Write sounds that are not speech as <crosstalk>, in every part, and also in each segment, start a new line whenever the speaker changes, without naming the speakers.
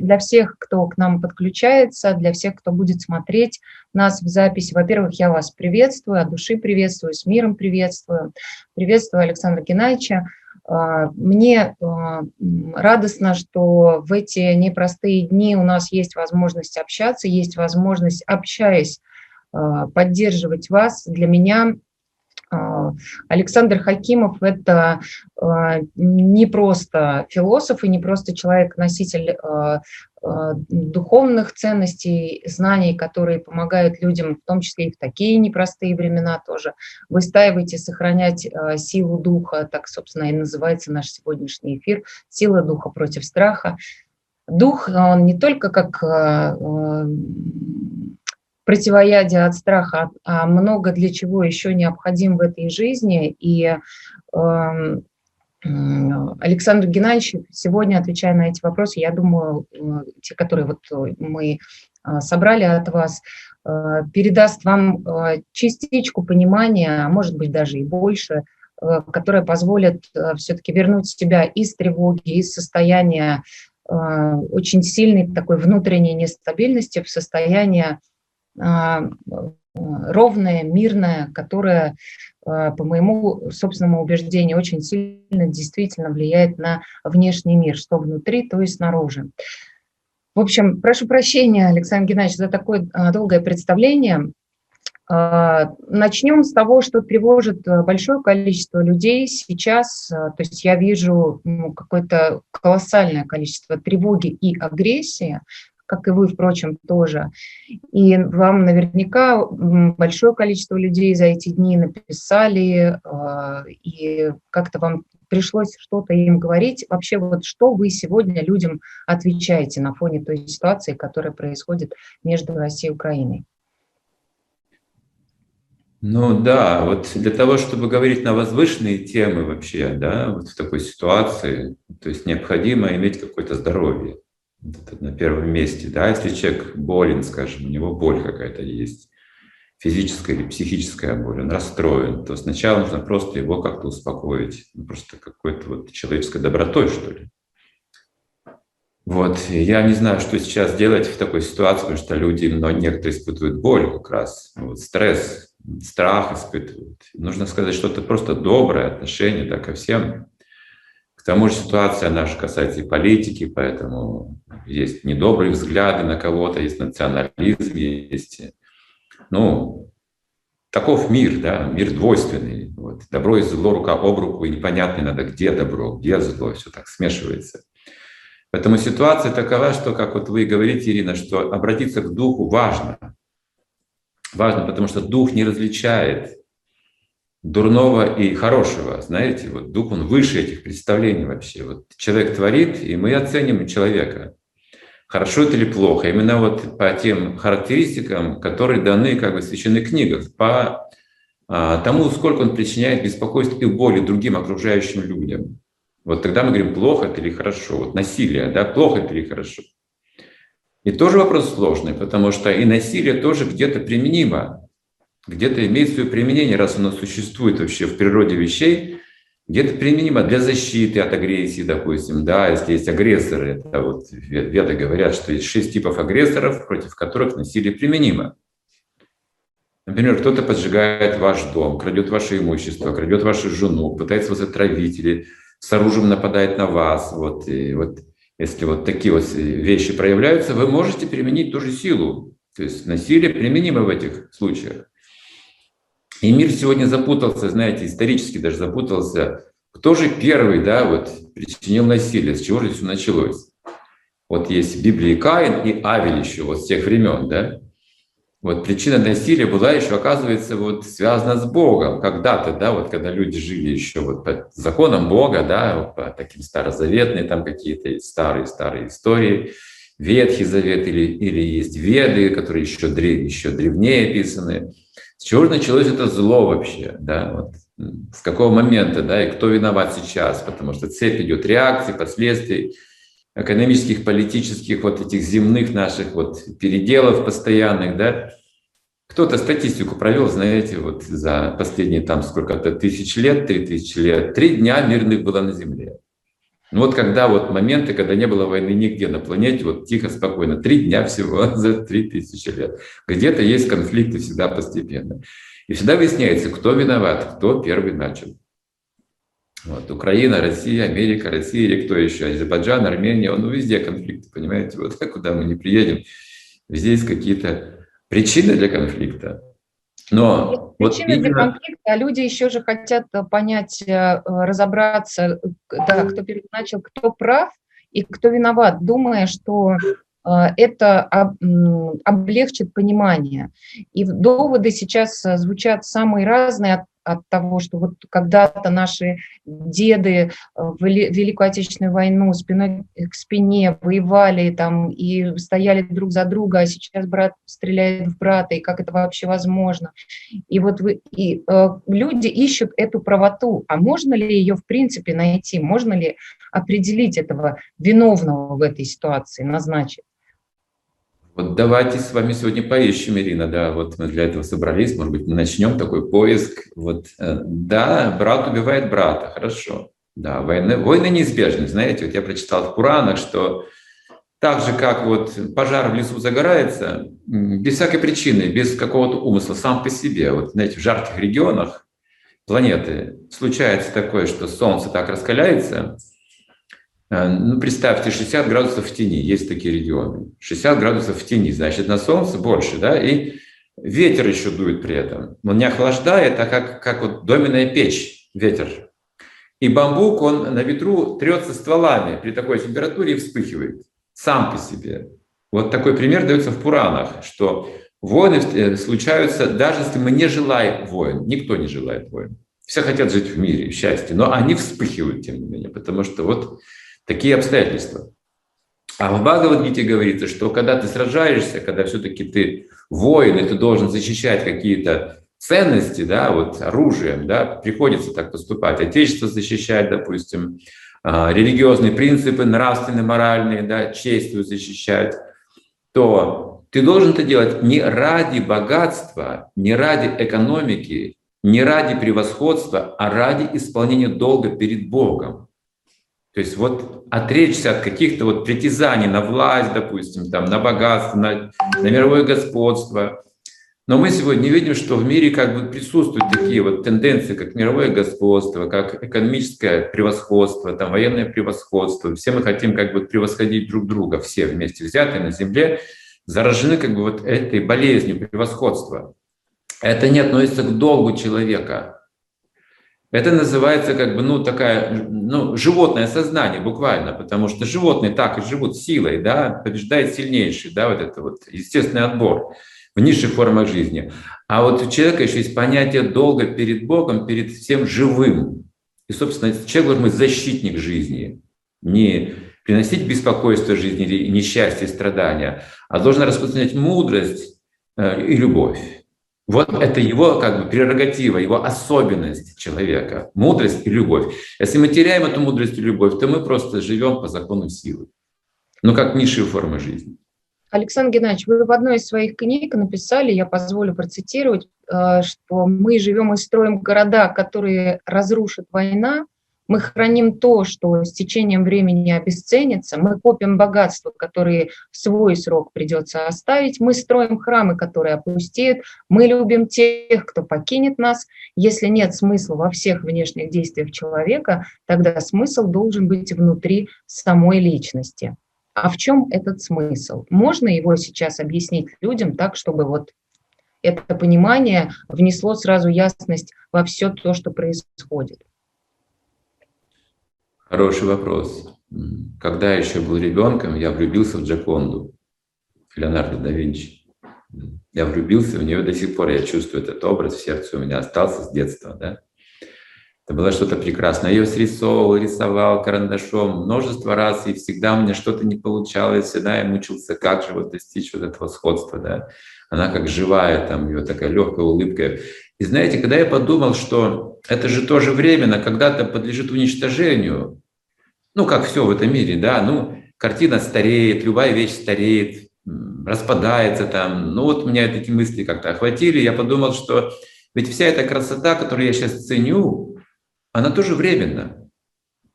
для всех, кто к нам подключается, для всех, кто будет смотреть нас в записи. Во-первых, я вас приветствую, от души приветствую, с миром приветствую. Приветствую Александра Геннадьевича. А, мне а, радостно, что в эти непростые дни у нас есть возможность общаться, есть возможность, общаясь, а, поддерживать вас. Для меня Александр Хакимов – это не просто философ и не просто человек-носитель Э, духовных ценностей, знаний, которые помогают людям, в том числе и в такие непростые времена тоже, выстаивать и сохранять силу духа, так, собственно, и называется наш сегодняшний эфир «Сила духа против страха». Дух, он не только как противоядие от страха, а много для чего еще необходим в этой жизни. И эм, Александр Геннадьевич, сегодня, отвечая на эти вопросы, я думаю, э, те, которые вот э, мы э, собрали от вас, передаст вам частичку понимания, а может быть даже и больше, которая позволит все-таки вернуть себя из тревоги, из состояния очень сильной такой внутренней нестабильности в состояние ровное, мирное, которое Э, по моему собственному убеждению, очень сильно действительно влияет на внешний мир, что внутри, то и снаружи. В общем, прошу прощения, Александр Геннадьевич, за такое э, долгое представление. Начнем с того, что тревожит большое количество людей сейчас. То есть я вижу ну, какое-то колоссальное количество тревоги и агрессии как и вы, впрочем, тоже. И вам наверняка большое количество людей за эти дни написали, а, и как-то вам пришлось что-то им говорить. Вообще, вот что вы сегодня людям отвечаете на фоне той ситуации, которая происходит между Россией и Украиной?
Ну да, вот для того, чтобы говорить на возвышенные темы вообще, да, вот в такой ситуации, то есть необходимо иметь какое-то здоровье на первом месте. Да, если человек болен, скажем, у него боль какая-то есть, физическая или психическая боль, он расстроен, то сначала нужно просто его как-то успокоить, ну, просто какой-то вот человеческой добротой, что ли. Вот, я не знаю, что сейчас делать в такой ситуации, потому что люди, но некоторые испытывают боль как раз, вот, стресс, страх испытывают. Нужно сказать что-то просто доброе отношение да, ко всем к тому же ситуация наша касается и политики, поэтому есть недобрые взгляды на кого-то, есть национализм, есть... Ну, таков мир, да, мир двойственный. Вот. Добро и зло рука об руку, и непонятно надо, где добро, где зло, все так смешивается. Поэтому ситуация такова, что, как вот вы говорите, Ирина, что обратиться к духу важно. Важно, потому что дух не различает дурного и хорошего. Знаете, вот дух, он выше этих представлений вообще. Вот человек творит, и мы оценим человека. Хорошо это или плохо. Именно вот по тем характеристикам, которые даны как бы в священных книгах, по а, тому, сколько он причиняет беспокойств и боли другим окружающим людям. Вот тогда мы говорим, плохо это или хорошо. Вот насилие, да, плохо это или хорошо. И тоже вопрос сложный, потому что и насилие тоже где-то применимо где-то имеет свое применение, раз оно существует вообще в природе вещей, где-то применимо для защиты от агрессии, допустим, да, если есть агрессоры, это вот веды говорят, что есть шесть типов агрессоров, против которых насилие применимо. Например, кто-то поджигает ваш дом, крадет ваше имущество, крадет вашу жену, пытается вас отравить или с оружием нападает на вас. Вот, и вот если вот такие вот вещи проявляются, вы можете применить ту же силу. То есть насилие применимо в этих случаях. И мир сегодня запутался, знаете, исторически даже запутался. Кто же первый, да, вот, причинил насилие, с чего же все началось? Вот есть в Библии Каин и Авель еще вот с тех времен, да? Вот причина насилия была еще, оказывается, вот связана с Богом. Когда-то, да, вот когда люди жили еще вот по законам Бога, да, по таким старозаветные там какие-то старые-старые истории, Ветхий Завет или, или есть Веды, которые еще, древ, еще древнее писаны. С чего началось это зло вообще, да, вот, с какого момента, да, и кто виноват сейчас, потому что цепь идет реакций, последствий экономических, политических, вот этих земных наших вот переделов постоянных, да. Кто-то статистику провел, знаете, вот за последние там сколько-то тысяч лет, три тысячи лет, три дня мирных было на земле. Ну вот когда вот моменты, когда не было войны нигде на планете, вот тихо, спокойно, три дня всего <laughs> за три тысячи лет. Где-то есть конфликты всегда постепенно. И всегда выясняется, кто виноват, кто первый начал. Вот, Украина, Россия, Америка, Россия или кто еще, Азербайджан, Армения, ну везде конфликты, понимаете, <laughs> вот куда мы не приедем, везде есть какие-то причины для конфликта.
Но причины вот именно... для конфликта, а люди еще же хотят э, понять, э, разобраться, да, кто начал, кто прав и кто виноват, думая, что э, это облегчит понимание. И доводы сейчас звучат самые разные от того, что вот когда-то наши деды э, в Великую Отечественную войну спиной к спине воевали там и стояли друг за друга, а сейчас брат стреляет в брата, и как это вообще возможно? И вот вы, и, э, люди ищут эту правоту, а можно ли ее в принципе найти, можно ли определить этого виновного в этой ситуации, назначить?
Вот давайте с вами сегодня поищем, Ирина, да, вот мы для этого собрались, может быть, мы начнем такой поиск. Вот, э, да, брат убивает брата, хорошо. Да, войны, войны неизбежны, знаете, вот я прочитал в Пуранах, что так же, как вот пожар в лесу загорается, без всякой причины, без какого-то умысла, сам по себе, вот, знаете, в жарких регионах планеты случается такое, что Солнце так раскаляется, ну, представьте, 60 градусов в тени, есть такие регионы. 60 градусов в тени, значит, на солнце больше, да, и ветер еще дует при этом. Он не охлаждает, а как, как вот доменная печь, ветер. И бамбук, он на ветру трется стволами при такой температуре и вспыхивает сам по себе. Вот такой пример дается в Пуранах, что войны э, случаются, даже если мы не желаем войн. Никто не желает войн. Все хотят жить в мире, в счастье, но они вспыхивают, тем не менее, потому что вот такие обстоятельства. А в Бхагавадгите говорится, что когда ты сражаешься, когда все-таки ты воин, и ты должен защищать какие-то ценности, да, вот оружием, да, приходится так поступать, отечество защищать, допустим, а, религиозные принципы, нравственные, моральные, да, честью защищать, то ты должен это делать не ради богатства, не ради экономики, не ради превосходства, а ради исполнения долга перед Богом. То есть вот отречься от каких-то вот притязаний на власть, допустим, там, на богатство, на, на мировое господство. Но мы сегодня видим, что в мире как бы присутствуют такие вот тенденции, как мировое господство, как экономическое превосходство, там, военное превосходство. Все мы хотим как бы превосходить друг друга, все вместе взятые на земле, заражены как бы вот этой болезнью превосходства. Это не относится к долгу человека, это называется как бы, ну, такая, ну, животное сознание буквально, потому что животные так и живут силой, да, побеждает сильнейший, да, вот это вот естественный отбор в низших формах жизни. А вот у человека еще есть понятие долга перед Богом, перед всем живым. И, собственно, человек должен быть защитник жизни, не приносить беспокойство жизни несчастье, страдания, а должен распространять мудрость э, и любовь. Вот это его как бы прерогатива, его особенность человека, мудрость и любовь. Если мы теряем эту мудрость и любовь, то мы просто живем по закону силы, ну как низшие формы жизни.
Александр Геннадьевич, вы в одной из своих книг написали, я позволю процитировать, э, что мы живем и строим города, которые разрушит война, мы храним то, что с течением времени обесценится, мы копим богатства, которые в свой срок придется оставить, мы строим храмы, которые опустеют, мы любим тех, кто покинет нас. Если нет смысла во всех внешних действиях человека, тогда смысл должен быть внутри самой личности. А в чем этот смысл? Можно его сейчас объяснить людям так, чтобы вот это понимание внесло сразу ясность во все то, что происходит?
Хороший вопрос. Когда еще был ребенком, я влюбился в Джаконду, Леонардо да Винчи. Я влюбился в нее до сих пор, я чувствую этот образ в сердце, у меня остался с детства, да. Это было что-то прекрасное. Я ее срисовывал, рисовал карандашом множество раз, и всегда у меня что-то не получалось, всегда я мучился, как же вот достичь вот этого сходства, да. Она как живая, там, ее такая легкая улыбка. И знаете, когда я подумал, что это же тоже временно, когда-то подлежит уничтожению, ну, как все в этом мире, да, ну, картина стареет, любая вещь стареет, распадается там. Ну, вот меня такие мысли как-то охватили, я подумал, что ведь вся эта красота, которую я сейчас ценю, она тоже временна.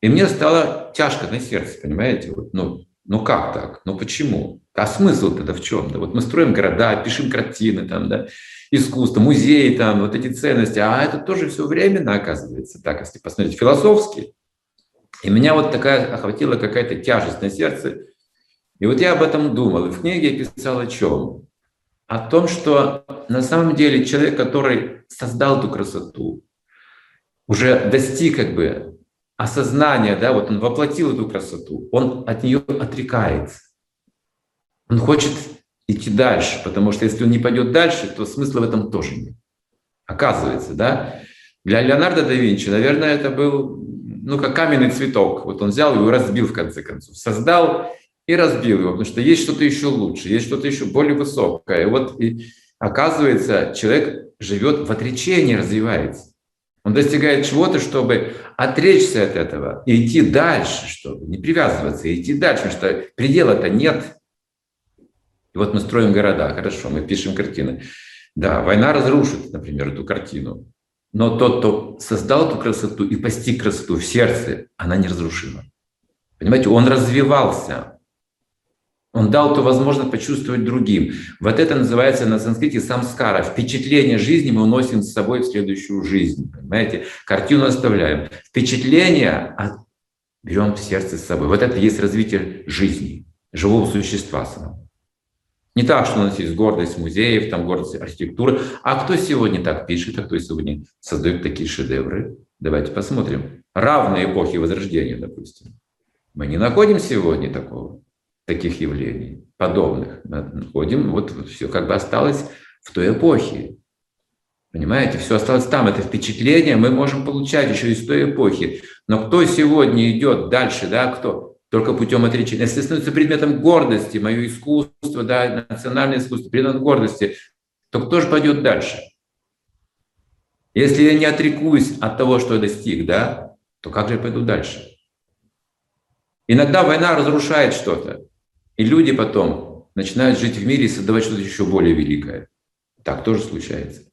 И мне стало тяжко на сердце, понимаете? Вот, ну, ну как так? Ну почему? А смысл тогда в чем? Да вот мы строим города, пишем картины, там, да, искусство, музеи, там, вот эти ценности, а это тоже все временно оказывается, так, если посмотреть философски. И меня вот такая охватила какая-то тяжесть на сердце. И вот я об этом думал. И в книге я писал о чем? О том, что на самом деле человек, который создал эту красоту, уже достиг как бы осознания, да, вот он воплотил эту красоту, он от нее отрекается. Он хочет идти дальше, потому что если он не пойдет дальше, то смысла в этом тоже нет. Оказывается, да? Для Леонардо да Винчи, наверное, это был, ну, как каменный цветок. Вот он взял его и разбил, в конце концов. Создал и разбил его, потому что есть что-то еще лучше, есть что-то еще более высокое. Вот и оказывается, человек живет в отречении, развивается. Он достигает чего-то, чтобы отречься от этого и идти дальше, чтобы не привязываться, и идти дальше, потому что предела-то нет. И вот мы строим города, хорошо, мы пишем картины. Да, война разрушит, например, эту картину. Но тот, кто создал эту красоту и постиг красоту в сердце, она неразрушима. Понимаете, он развивался. Он дал эту возможность почувствовать другим. Вот это называется на санскрите самскара. Впечатление жизни мы уносим с собой в следующую жизнь. Понимаете? Картину оставляем. Впечатление берем в сердце с собой. Вот это есть развитие жизни, живого существа самого. Не так, что у нас есть гордость музеев, там гордость архитектуры. А кто сегодня так пишет, а кто сегодня создает такие шедевры? Давайте посмотрим. Равные эпохи Возрождения, допустим. Мы не находим сегодня такого, таких явлений, подобных. Мы находим, вот все как бы осталось в той эпохе. Понимаете, все осталось там. Это впечатление мы можем получать еще из той эпохи. Но кто сегодня идет дальше, да, кто? Только путем отречения. Если становится предметом гордости, мое искусство, да, национальное искусство, предметом гордости, то кто же пойдет дальше? Если я не отрекусь от того, что я достиг, да, то как же я пойду дальше? Иногда война разрушает что-то, и люди потом начинают жить в мире и создавать что-то еще более великое. Так тоже случается.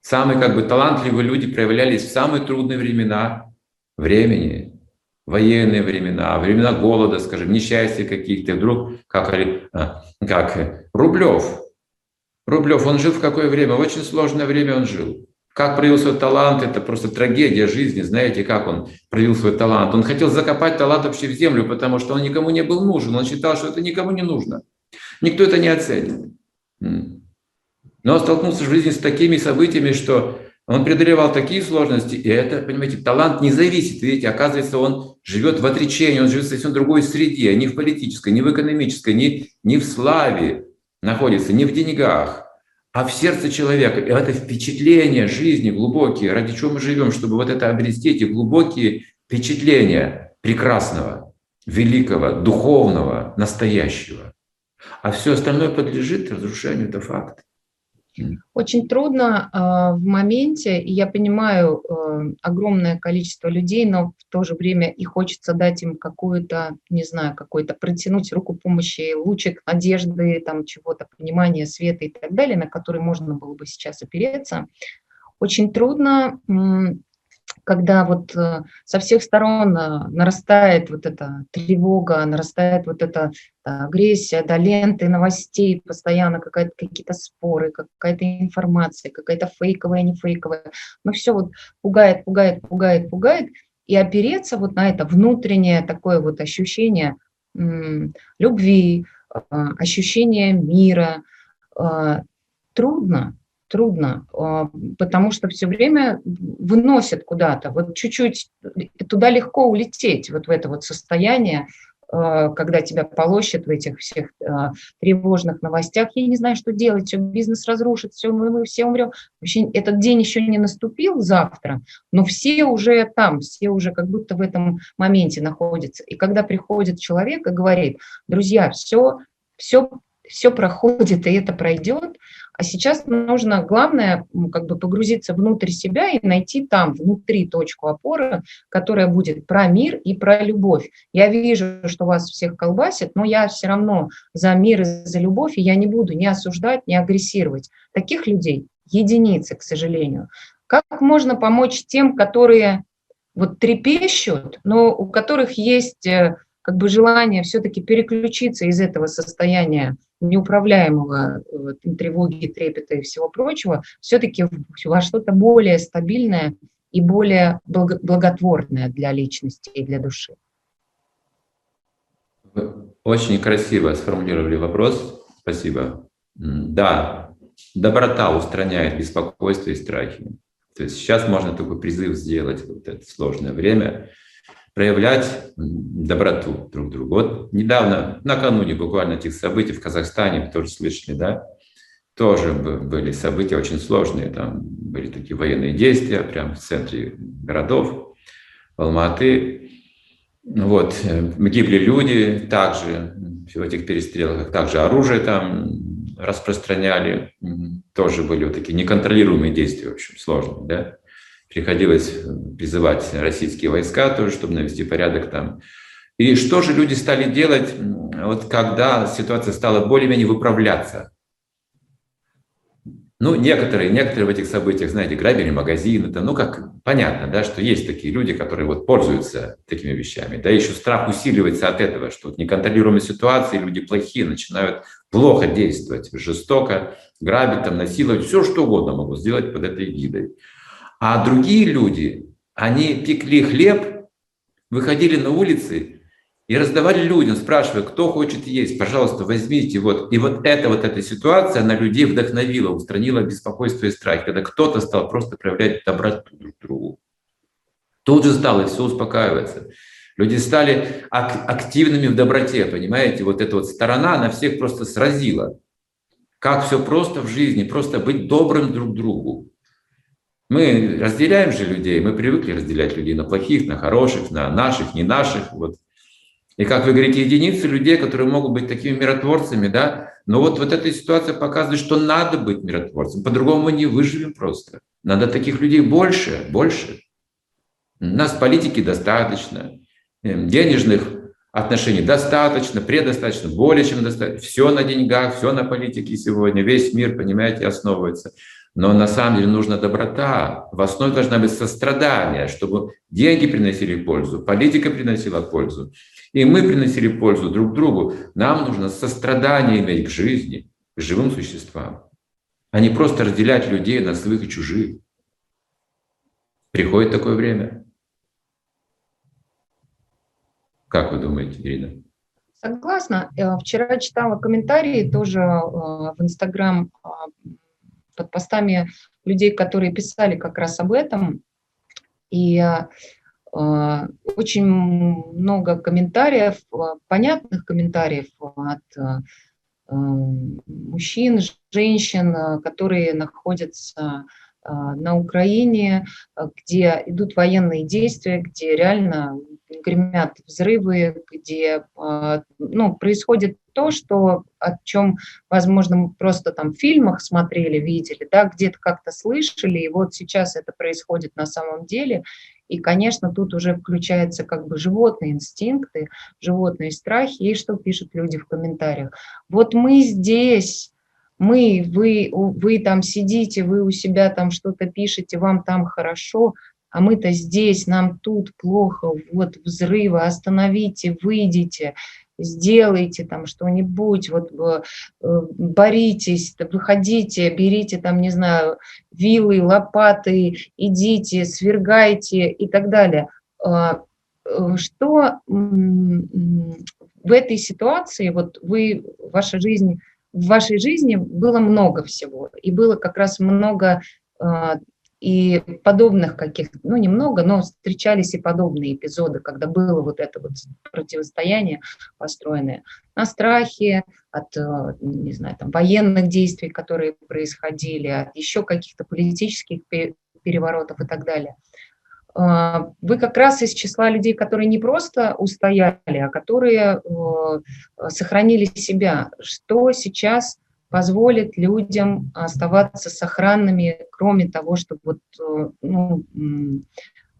Самые как бы талантливые люди проявлялись в самые трудные времена времени, военные времена, времена голода, скажем, несчастья каких-то, вдруг, как, а, как Рублев. Рублев, он жил в какое время? В очень сложное время он жил. Как проявил свой талант, это просто трагедия жизни. Знаете, как он проявил свой талант? Он хотел закопать талант вообще в землю, потому что он никому не был нужен. Он считал, что это никому не нужно. Никто это не оценит. Но он столкнулся в жизни с такими событиями, что он преодолевал такие сложности, и это, понимаете, талант не зависит. Видите, оказывается, он живет в отречении, он живет в совсем другой среде, не в политической, не в экономической, не, не в славе находится, не в деньгах, а в сердце человека. И это впечатления жизни глубокие, ради чего мы живем, чтобы вот это обрести, эти глубокие впечатления прекрасного, великого, духовного, настоящего. А все остальное подлежит разрушению, это факт.
Очень трудно э, в моменте, и я понимаю э, огромное количество людей, но в то же время и хочется дать им какую-то, не знаю, какой-то протянуть руку помощи, лучик надежды, там чего-то, понимания, света и так далее, на который можно было бы сейчас опереться. Очень трудно когда вот э, со всех сторон э, нарастает вот эта тревога, нарастает вот эта агрессия, да, ленты новостей, постоянно какие-то споры, какая-то информация, какая-то фейковая, не фейковая. Но все вот пугает, пугает, пугает, пугает. И опереться вот на это внутреннее такое вот ощущение любви, э, ощущение мира трудно, трудно, а, потому что все время выносят куда-то. Вот чуть-чуть туда легко улететь, вот в это вот состояние, а, когда тебя полощет в этих всех а, тревожных новостях. Я не знаю, что делать, все, бизнес разрушит, все, мы, мы все умрем. Вообще этот день еще не наступил завтра, но все уже там, все уже как будто в этом моменте находятся. И когда приходит человек и говорит, друзья, все, все, все проходит, и это пройдет, а сейчас нужно, главное, как бы погрузиться внутрь себя и найти там, внутри точку опоры, которая будет про мир и про любовь. Я вижу, что вас всех колбасит, но я все равно за мир и за любовь, и я не буду ни осуждать, ни агрессировать. Таких людей единицы, к сожалению. Как можно помочь тем, которые вот трепещут, но у которых есть э, как бы желание все-таки переключиться из этого состояния неуправляемого тревоги, трепета и всего прочего, все-таки во что-то более стабильное и более благотворное для личности и для души.
Очень красиво сформулировали вопрос. Спасибо. Да, доброта устраняет беспокойство и страхи. То есть сейчас можно такой призыв сделать вот это сложное время, проявлять доброту друг другу. Вот недавно, накануне буквально этих событий в Казахстане, тоже слышали, да, тоже были события очень сложные, там были такие военные действия прямо в центре городов, Алматы. Вот, э, гибли люди также в этих перестрелках, также оружие там распространяли, тоже были вот такие неконтролируемые действия, в общем, сложные, да. Приходилось призывать российские войска тоже, чтобы навести порядок там. И что же люди стали делать, вот когда ситуация стала более-менее выправляться? Ну, некоторые, некоторые в этих событиях, знаете, грабили магазины, это, ну, как понятно, да, что есть такие люди, которые вот пользуются такими вещами. Да, еще страх усиливается от этого, что вот неконтролируемые ситуации, люди плохие, начинают плохо действовать, жестоко, грабить, там, насиловать, все что угодно могут сделать под этой гидой. А другие люди, они пекли хлеб, выходили на улицы и раздавали людям, спрашивая, кто хочет есть, пожалуйста, возьмите. Вот. И вот эта вот эта ситуация, она людей вдохновила, устранила беспокойство и страх, когда кто-то стал просто проявлять доброту друг другу. Тут же стало все успокаиваться. Люди стали ак- активными в доброте, понимаете? Вот эта вот сторона, она всех просто сразила. Как все просто в жизни, просто быть добрым друг другу. Мы разделяем же людей, мы привыкли разделять людей на плохих, на хороших, на наших, не наших. Вот и как вы говорите, единицы людей, которые могут быть такими миротворцами, да, но вот, вот эта ситуация показывает, что надо быть миротворцем, по-другому мы не выживем просто. Надо таких людей больше, больше. У нас политики достаточно, эм, денежных отношений достаточно, предостаточно, более чем достаточно. Все на деньгах, все на политике сегодня, весь мир, понимаете, основывается. Но на самом деле нужна доброта. В основе должна быть сострадание, чтобы деньги приносили пользу, политика приносила пользу. И мы приносили пользу друг другу. Нам нужно сострадание иметь к жизни, к живым существам, а не просто разделять людей на своих и чужих. Приходит такое время. Как вы думаете, Ирина?
Согласна. Э, вчера читала комментарии тоже э, в Инстаграм э, под постами людей, которые писали как раз об этом. И Э, очень много комментариев, э, понятных комментариев от э, мужчин, женщин, которые находятся на Украине, где идут военные действия, где реально гремят взрывы, где ну, происходит то, что, о чем, возможно, мы просто там в фильмах смотрели, видели, да, где-то как-то слышали, и вот сейчас это происходит на самом деле, и, конечно, тут уже включаются как бы животные инстинкты, животные страхи. И что пишут люди в комментариях? Вот мы здесь, мы, вы, вы там сидите, вы у себя там что-то пишете, вам там хорошо, а мы-то здесь, нам тут плохо, вот взрывы, остановите, выйдите сделайте там что-нибудь, вот э, боритесь, выходите, берите там, не знаю, вилы, лопаты, идите, свергайте и так далее. А, э, что в этой ситуации, вот вы, ваша жизнь, в вашей жизни было много всего, и было как раз много а, и подобных каких-то, ну, немного, но встречались и подобные эпизоды, когда было вот это вот противостояние построенное на страхе, от, э, не знаю, там, военных действий, которые происходили, от еще каких-то политических переворотов и так далее. А, вы как раз из числа людей, которые не просто устояли, а которые сохранили себя. Что сейчас позволит людям оставаться сохранными, кроме того, чтобы вот, ну,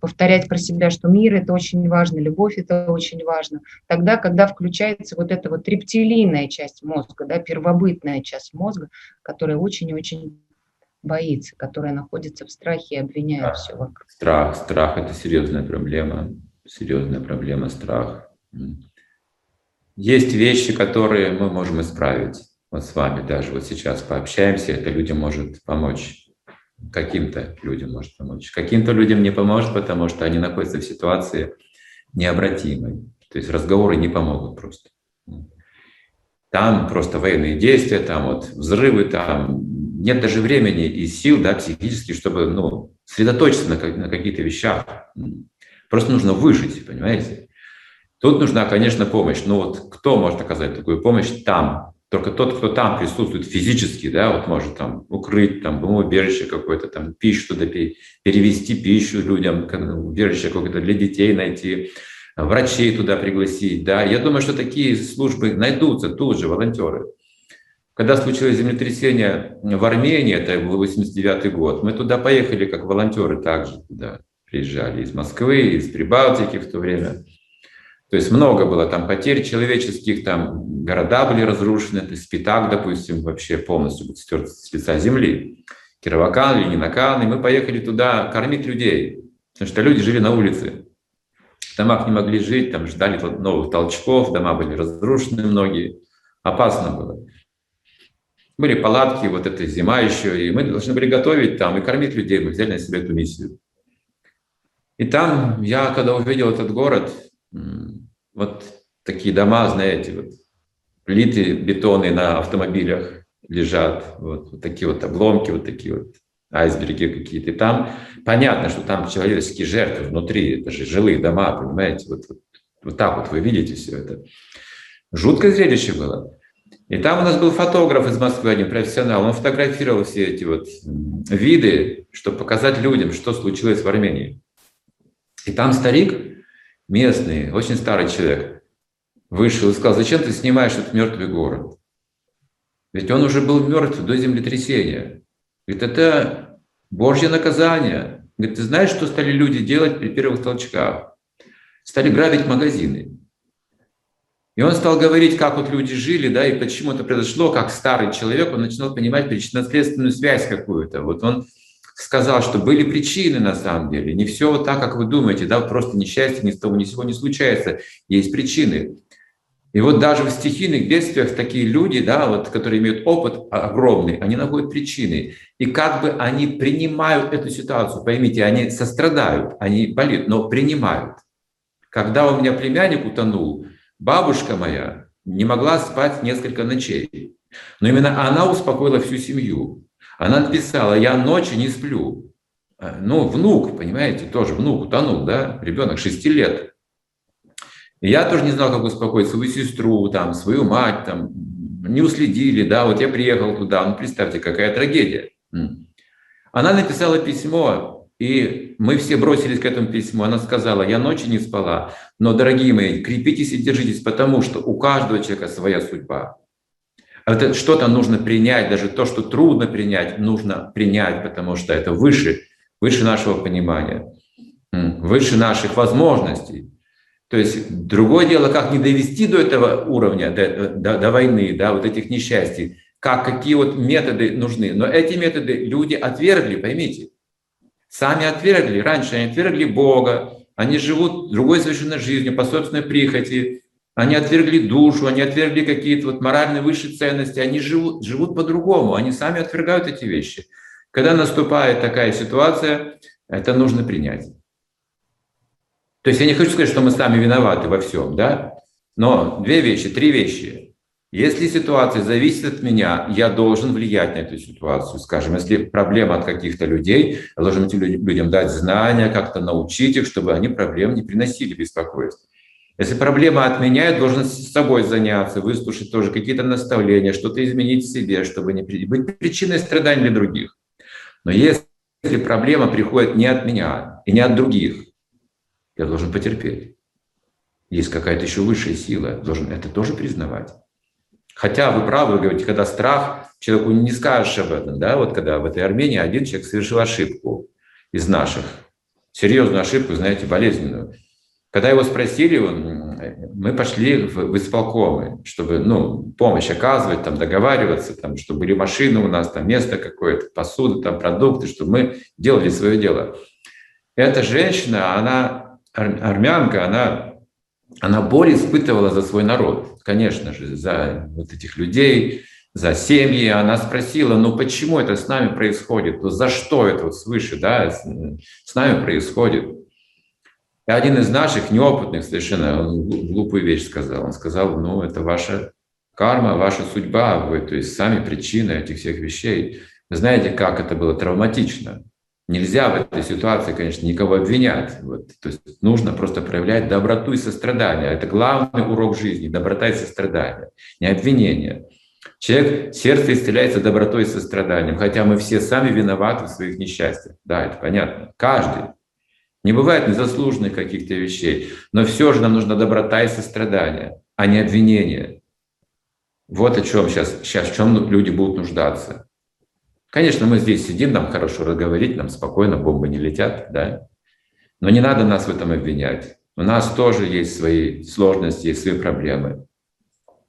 повторять про себя, что мир – это очень важно, любовь – это очень важно. Тогда, когда включается вот эта вот рептилийная часть мозга, да, первобытная часть мозга, которая очень-очень боится, которая находится в страхе и обвиняет да. все вокруг.
Страх, страх – это серьезная проблема, серьезная проблема страх. Есть вещи, которые мы можем исправить. Вот с вами даже вот сейчас пообщаемся, это людям может помочь. Каким-то людям может помочь. Каким-то людям не поможет, потому что они находятся в ситуации необратимой. То есть разговоры не помогут просто. Там просто военные действия, там вот взрывы, там нет даже времени и сил, да, психически, чтобы, ну, сосредоточиться на, на каких-то вещах. Просто нужно выжить, понимаете? Тут нужна, конечно, помощь. Но вот кто может оказать такую помощь там? Только тот, кто там присутствует физически, да, вот может там укрыть, там, убежище какое-то, там, пищу туда перевести пищу людям, убежище какое-то для детей найти, врачей туда пригласить, да. Я думаю, что такие службы найдутся тут же, волонтеры. Когда случилось землетрясение в Армении, это был 89 год, мы туда поехали как волонтеры также туда приезжали из Москвы, из Прибалтики в то время. То есть много было там потерь человеческих, там города были разрушены, то есть Спитак, допустим, вообще полностью был стерт с лица земли. Кировакан, Ленинакан, и мы поехали туда кормить людей, потому что люди жили на улице. В домах не могли жить, там ждали новых толчков, дома были разрушены многие, опасно было. Были палатки, вот эта зима еще, и мы должны были готовить там и кормить людей, мы взяли на себя эту миссию. И там я, когда увидел этот город, вот такие дома, знаете, вот плиты бетонные на автомобилях лежат, вот, вот такие вот обломки, вот такие вот айсберги какие-то. И там понятно, что там человеческие жертвы внутри, это же жилые дома, понимаете, вот, вот, вот так вот вы видите все это. Жуткое зрелище было. И там у нас был фотограф из Москвы, один профессионал, он фотографировал все эти вот виды, чтобы показать людям, что случилось в Армении. И там старик, местный, очень старый человек, вышел и сказал, зачем ты снимаешь этот мертвый город? Ведь он уже был мертв до землетрясения. Ведь это Божье наказание. Говорит, ты знаешь, что стали люди делать при первых толчках? Стали грабить магазины. И он стал говорить, как вот люди жили, да, и почему это произошло, как старый человек, он начинал понимать причинно-следственную связь какую-то. Вот он сказал, что были причины на самом деле. Не все вот так, как вы думаете, да, просто несчастье ни с того ни с сего не случается. Есть причины. И вот даже в стихийных бедствиях такие люди, да, вот, которые имеют опыт огромный, они находят причины. И как бы они принимают эту ситуацию, поймите, они сострадают, они болеют, но принимают. Когда у меня племянник утонул, бабушка моя не могла спать несколько ночей. Но именно она успокоила всю семью. Она написала, я ночью не сплю. А, ну, внук, понимаете, тоже внук утонул, да, ребенок 6 лет. И я тоже не знал, как успокоить свою сестру, там, свою мать, там, не уследили, да, вот я приехал туда, ну, представьте, какая трагедия. Она написала письмо, и мы все бросились к этому письму. Она сказала, я ночью не спала, но, дорогие мои, крепитесь и держитесь, потому что у каждого человека своя судьба. Это что-то нужно принять, даже то, что трудно принять, нужно принять, потому что это выше, выше нашего понимания, выше наших возможностей. То есть другое дело, как не довести до этого уровня, до, до, до войны, да, вот этих несчастий, как, какие вот методы нужны. Но эти методы люди отвергли, поймите. Сами отвергли. Раньше они отвергли Бога, они живут другой совершенно жизнью по собственной прихоти, они отвергли душу, они отвергли какие-то вот моральные высшие ценности, они живут, живут по-другому, они сами отвергают эти вещи. Когда наступает такая ситуация, это нужно принять. То есть я не хочу сказать, что мы сами виноваты во всем, да? Но две вещи, три вещи. Если ситуация зависит от меня, я должен влиять на эту ситуацию. Скажем, если проблема от каких-то людей, я должен этим людям дать знания, как-то научить их, чтобы они проблем не приносили беспокойств. Если проблема от меня, я должен с собой заняться, выслушать тоже какие-то наставления, что-то изменить в себе, чтобы не быть причиной страданий для других. Но если проблема приходит не от меня и не от других, я должен потерпеть. Есть какая-то еще высшая сила, должен это тоже признавать. Хотя вы правы, вы говорите, когда страх, человеку не скажешь об этом. Да? Вот когда в этой Армении один человек совершил ошибку из наших, серьезную ошибку, знаете, болезненную. Когда его спросили, он, мы пошли в, в исполкомы, чтобы ну, помощь оказывать, там, договариваться, там, чтобы были машины у нас, там, место какое-то, посуда, там, продукты, чтобы мы делали свое дело. Эта женщина, она армянка, она, она боль испытывала за свой народ, конечно же, за вот этих людей, за семьи. Она спросила, ну почему это с нами происходит, ну за что это вот свыше, да, с, нами происходит. И один из наших неопытных совершенно глупую вещь сказал. Он сказал, ну это ваша карма, ваша судьба, вы, то есть сами причины этих всех вещей. Вы знаете, как это было травматично. Нельзя в этой ситуации, конечно, никого обвинять. Вот, то есть нужно просто проявлять доброту и сострадание. Это главный урок жизни – доброта и сострадание, не обвинение. Человек, сердце исцеляется добротой и состраданием, хотя мы все сами виноваты в своих несчастьях. Да, это понятно. Каждый. Не бывает незаслуженных каких-то вещей, но все же нам нужна доброта и сострадание, а не обвинение. Вот о чем сейчас, сейчас в чем люди будут нуждаться. Конечно, мы здесь сидим, нам хорошо разговорить, нам спокойно, бомбы не летят, да. Но не надо нас в этом обвинять. У нас тоже есть свои сложности, есть свои проблемы.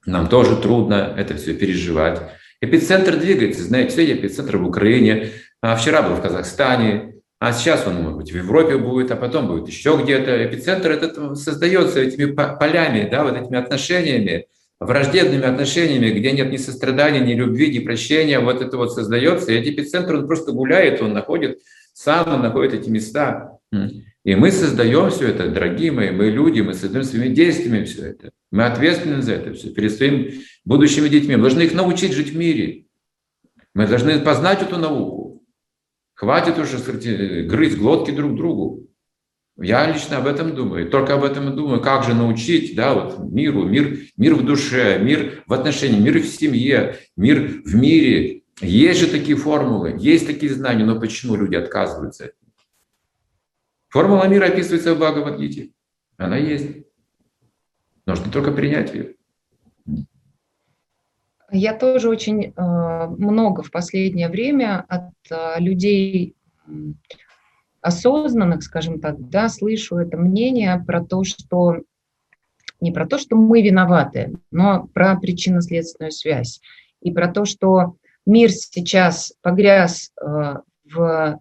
Нам тоже трудно это все переживать. Эпицентр двигается, знаете, сегодня эпицентр в Украине, а вчера был в Казахстане, а сейчас он, может быть, в Европе будет, а потом будет еще где-то. Эпицентр этот создается этими полями, да, вот этими отношениями, враждебными отношениями, где нет ни сострадания, ни любви, ни прощения, вот это вот создается. И эпицентр, он просто гуляет, он находит, сам он находит эти места. И мы создаем все это, дорогие мои, мы люди, мы создаем своими действиями все это. Мы ответственны за это все перед своими будущими детьми. Мы должны их научить жить в мире. Мы должны познать эту науку. Хватит уже грызть глотки друг другу. Я лично об этом думаю, только об этом и думаю, как же научить да, вот миру, мир, мир в душе, мир в отношении, мир в семье, мир в мире. Есть же такие формулы, есть такие знания, но почему люди отказываются? Формула мира описывается в Бхагавадгите. Она есть. Нужно только принять ее.
Я тоже очень э, много в последнее время от э, людей осознанных, скажем так, да, слышу это мнение про то, что не про то, что мы виноваты, но про причинно-следственную связь. И про то, что мир сейчас погряз э, в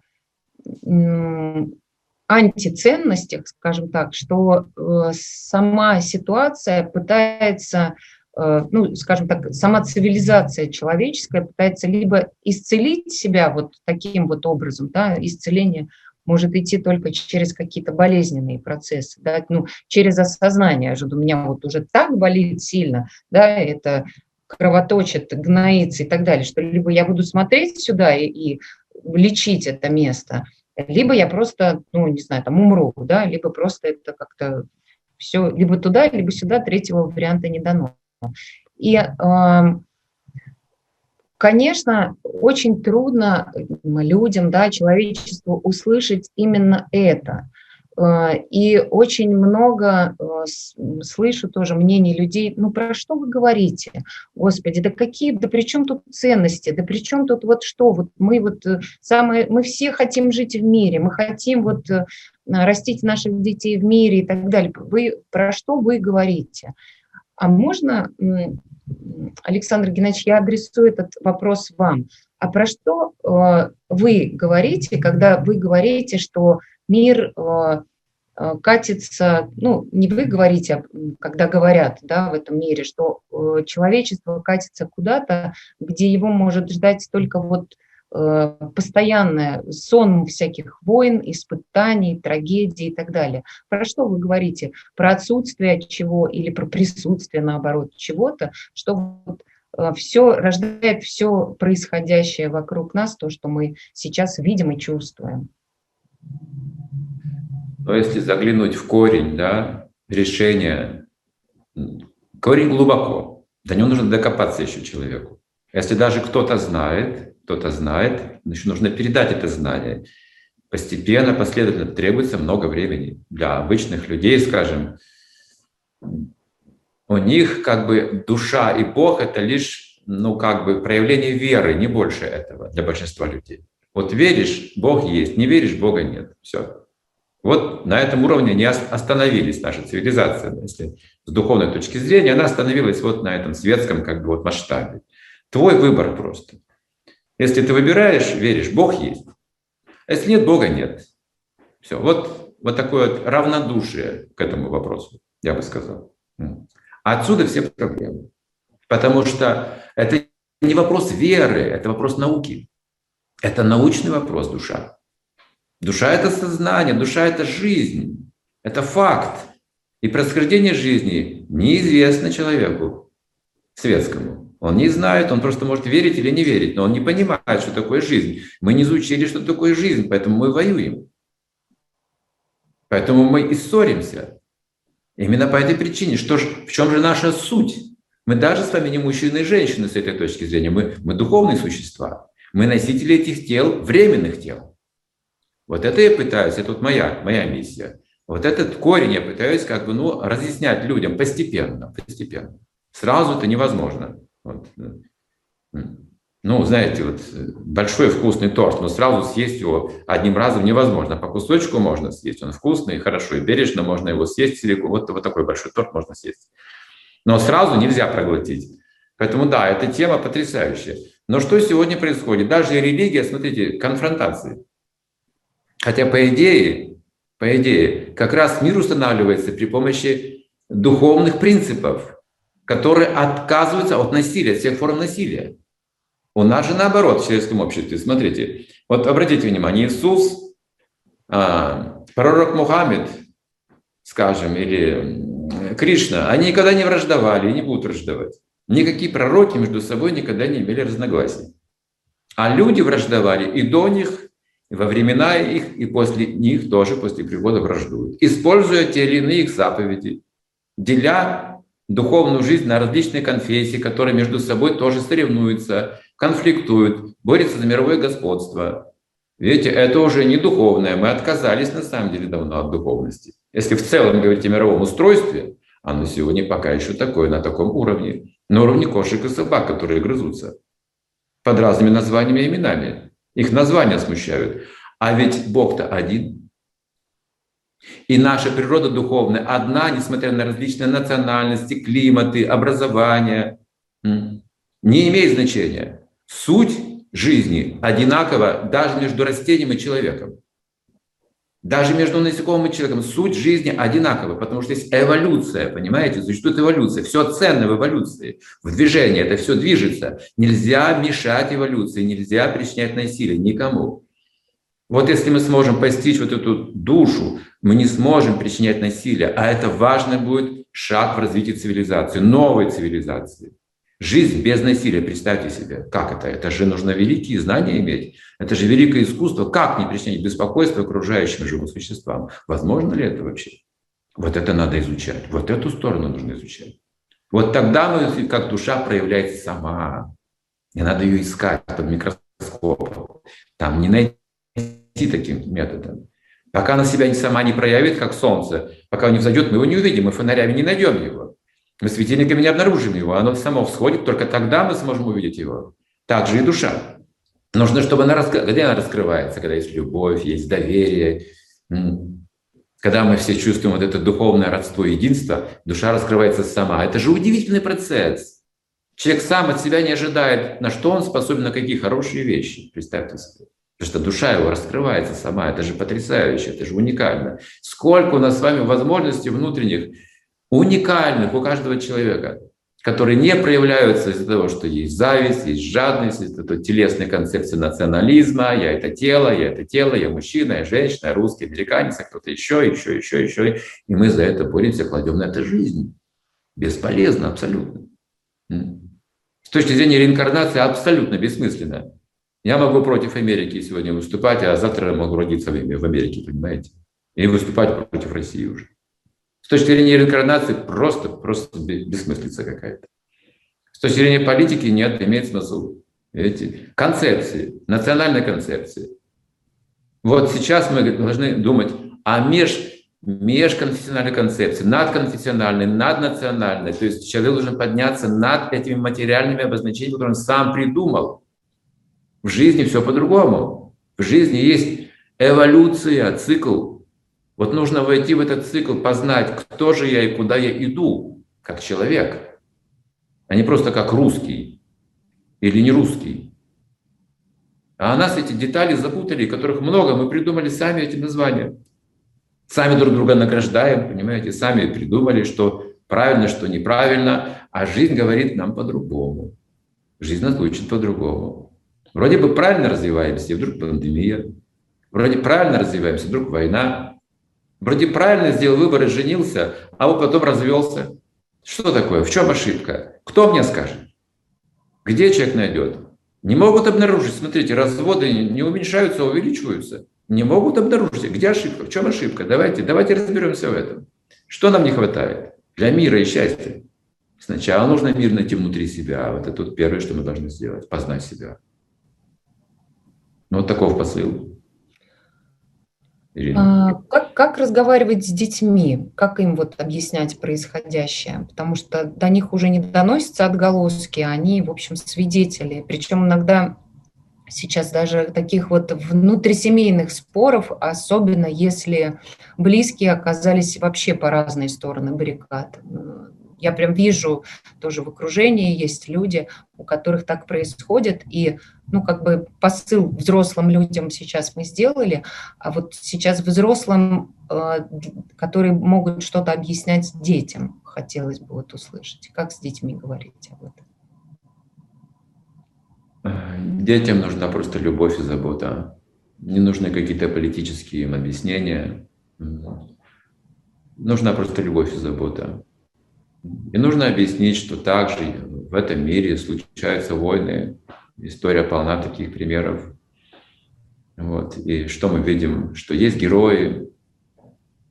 антиценностях, скажем так, что э, сама ситуация пытается, э, ну, скажем так, сама цивилизация человеческая пытается либо исцелить себя вот таким вот образом, да, исцеление – может идти только через какие-то болезненные процессы, да, ну, через осознание, что у меня вот уже так болит сильно, да, это кровоточит, гноится и так далее, что либо я буду смотреть сюда и, и лечить это место, либо я просто, ну, не знаю, там умру, да, либо просто это как-то все, либо туда, либо сюда, третьего варианта не дано. И э, Конечно, очень трудно людям, да, человечеству услышать именно это. Э, и очень много э, слышу тоже мнений людей, ну про что вы говорите, Господи, да какие, да при чем тут ценности, да при чем тут вот что, вот мы вот э, самые, мы все хотим жить в мире, мы хотим вот растить наших детей в мире и так далее. Вы, про что вы говорите? А можно Александр Геннадьевич, я адресую этот вопрос вам. А про что э, вы говорите, когда вы говорите, что мир э, э, катится, ну, не вы говорите, а когда говорят да, в этом мире, что человечество катится куда-то, где его может ждать только вот Э, постоянное сон всяких войн, испытаний, трагедий и так далее. Про что вы говорите? Про отсутствие чего или про присутствие, наоборот, чего-то, что вот э, все рождает все происходящее вокруг нас, то, что мы сейчас видим и чувствуем.
Но если заглянуть в корень, да, решения, корень глубоко, до него нужно докопаться еще человеку. Если даже кто-то знает, кто-то знает, значит, нужно передать это знание. Постепенно, последовательно требуется много времени. Для обычных людей, скажем, у них как бы душа и Бог — это лишь ну, как бы проявление веры, не больше этого для большинства людей. Вот веришь, Бог есть, не веришь, Бога нет. Все. Вот на этом уровне не остановились наша цивилизация, если с духовной точки зрения, она остановилась вот на этом светском как бы вот масштабе. Твой выбор просто. Если ты выбираешь, веришь, Бог есть. А если нет Бога, нет. Все. Вот, вот такое вот равнодушие к этому вопросу, я бы сказал. Отсюда все проблемы. Потому что это не вопрос веры, это вопрос науки. Это научный вопрос душа. Душа – это сознание, душа – это жизнь, это факт. И происхождение жизни неизвестно человеку светскому. Он не знает, он просто может верить или не верить, но он не понимает, что такое жизнь. Мы не изучили, что такое жизнь, поэтому мы воюем. Поэтому мы и ссоримся. Именно по этой причине. Что ж, в чем же наша суть? Мы даже с вами не мужчины и женщины с этой точки зрения. Мы, мы духовные существа. Мы носители этих тел, временных тел. Вот это я пытаюсь, это вот моя, моя миссия. Вот этот корень я пытаюсь как бы, ну, разъяснять людям постепенно, постепенно. Сразу это невозможно. Вот. Ну, знаете, вот большой вкусный торт, но сразу съесть его одним разом невозможно. По кусочку можно съесть, он вкусный, хорошо, и бережно можно его съесть целиком. Вот, вот такой большой торт можно съесть. Но сразу нельзя проглотить. Поэтому да, эта тема потрясающая. Но что сегодня происходит? Даже религия, смотрите, конфронтации. Хотя по идее, по идее, как раз мир устанавливается при помощи духовных принципов, которые отказываются от насилия, от всех форм насилия. У нас же наоборот в сельском обществе. Смотрите, вот обратите внимание, Иисус, а, пророк Мухаммед, скажем, или Кришна, они никогда не враждовали и не будут враждовать. Никакие пророки между собой никогда не имели разногласий. А люди враждовали и до них, и во времена их, и после них тоже, после прихода враждуют, используя те или иные их заповеди, деля духовную жизнь на различные конфессии, которые между собой тоже соревнуются, конфликтуют, борются за мировое господство. Видите, это уже не духовное. Мы отказались на самом деле давно от духовности. Если в целом говорить о мировом устройстве, оно сегодня пока еще такое, на таком уровне, на уровне кошек и собак, которые грызутся под разными названиями и именами. Их названия смущают. А ведь Бог-то один. И наша природа духовная одна, несмотря на различные национальности, климаты, образования. Не имеет значения. Суть жизни одинакова даже между растением и человеком. Даже между насекомым и человеком суть жизни одинакова, потому что есть эволюция, понимаете? Существует эволюция, все ценно в эволюции, в движении, это все движется. Нельзя мешать эволюции, нельзя причинять насилие никому. Вот если мы сможем постичь вот эту душу, мы не сможем причинять насилие, а это важный будет шаг в развитии цивилизации, новой цивилизации. Жизнь без насилия, представьте себе, как это? Это же нужно великие знания иметь. Это же великое искусство. Как не причинять беспокойство окружающим живым существам? Возможно ли это вообще? Вот это надо изучать. Вот эту сторону нужно изучать. Вот тогда мы, как душа проявляется сама. Не надо ее искать под микроскопом. Там не найти таким методом. Пока она себя сама не проявит, как солнце, пока он не взойдет, мы его не увидим, мы фонарями не найдем его. Мы светильниками не обнаружим его, оно само всходит, только тогда мы сможем увидеть его. Так же и душа. Нужно, чтобы она, когда она раскрывается, когда есть любовь, есть доверие, когда мы все чувствуем вот это духовное родство, единство, душа раскрывается сама. Это же удивительный процесс. Человек сам от себя не ожидает, на что он способен, на какие хорошие вещи. Представьте себе. Потому что душа его раскрывается сама. Это же потрясающе, это же уникально. Сколько у нас с вами возможностей внутренних уникальных у каждого человека, которые не проявляются из-за того, что есть зависть, есть жадность, есть это телесная концепция национализма, я это тело, я это тело, я мужчина, я женщина, я русский, американец, а кто-то еще, еще, еще, еще. И мы за это боремся, кладем на это жизнь. Бесполезно абсолютно. С точки зрения реинкарнации абсолютно бессмысленно. Я могу против Америки сегодня выступать, а завтра могу родиться в Америке, понимаете? И выступать против России уже. С точки зрения реинкарнации просто, просто бессмыслица какая-то. С точки зрения политики нет, имеет смысл. Видите? Концепции, национальной концепции. Вот сейчас мы должны думать о меж, межконфессиональной концепции, надконфессиональной, наднациональной. То есть человек должен подняться над этими материальными обозначениями, которые он сам придумал. В жизни все по-другому. В жизни есть эволюция, цикл Вот нужно войти в этот цикл, познать, кто же я и куда я иду, как человек, а не просто как русский или не русский. А нас эти детали запутали, которых много, мы придумали сами эти названия. Сами друг друга награждаем, понимаете, сами придумали, что правильно, что неправильно, а жизнь говорит нам по-другому. Жизнь нас учит по-другому. Вроде бы правильно развиваемся, и вдруг пандемия. Вроде правильно развиваемся, вдруг война. Вроде правильно сделал выбор и женился, а вот потом развелся. Что такое? В чем ошибка? Кто мне скажет? Где человек найдет? Не могут обнаружить. Смотрите, разводы не уменьшаются, а увеличиваются. Не могут обнаружить. Где ошибка? В чем ошибка? Давайте, давайте разберемся в этом. Что нам не хватает для мира и счастья? Сначала нужно мир найти внутри себя. Вот это тут первое, что мы должны сделать. Познать себя. Ну, вот таков посыл.
А, как, как разговаривать с детьми? Как им вот объяснять происходящее? Потому что до них уже не доносятся отголоски, они, в общем, свидетели. Причем иногда сейчас даже таких вот внутрисемейных споров, особенно если близкие оказались вообще по разные стороны баррикад. Я прям вижу тоже в окружении есть люди, у которых так происходит, и ну как бы посыл взрослым людям сейчас мы сделали, а вот сейчас взрослым, э, которые могут что-то объяснять детям, хотелось бы вот услышать. Как с детьми говорить об этом?
Детям нужна просто любовь и забота. Не нужны какие-то политические им объяснения. Нужна просто любовь и забота. И нужно объяснить, что также в этом мире случаются войны. История полна таких примеров. Вот. И что мы видим? Что есть герои,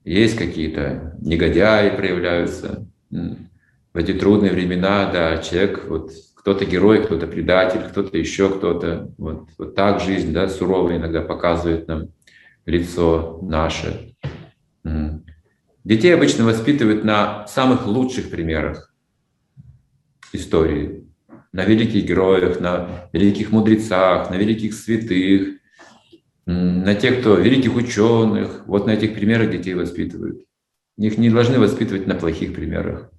есть какие-то негодяи проявляются. В эти трудные времена, да, человек, вот кто-то герой, кто-то предатель, кто-то еще кто-то. Вот, вот так жизнь, да, суровая иногда показывает нам лицо наше. Детей обычно воспитывают на самых лучших примерах истории, на великих героях, на великих мудрецах, на великих святых, на тех, кто великих ученых. Вот на этих примерах детей воспитывают. Их не должны воспитывать на плохих примерах,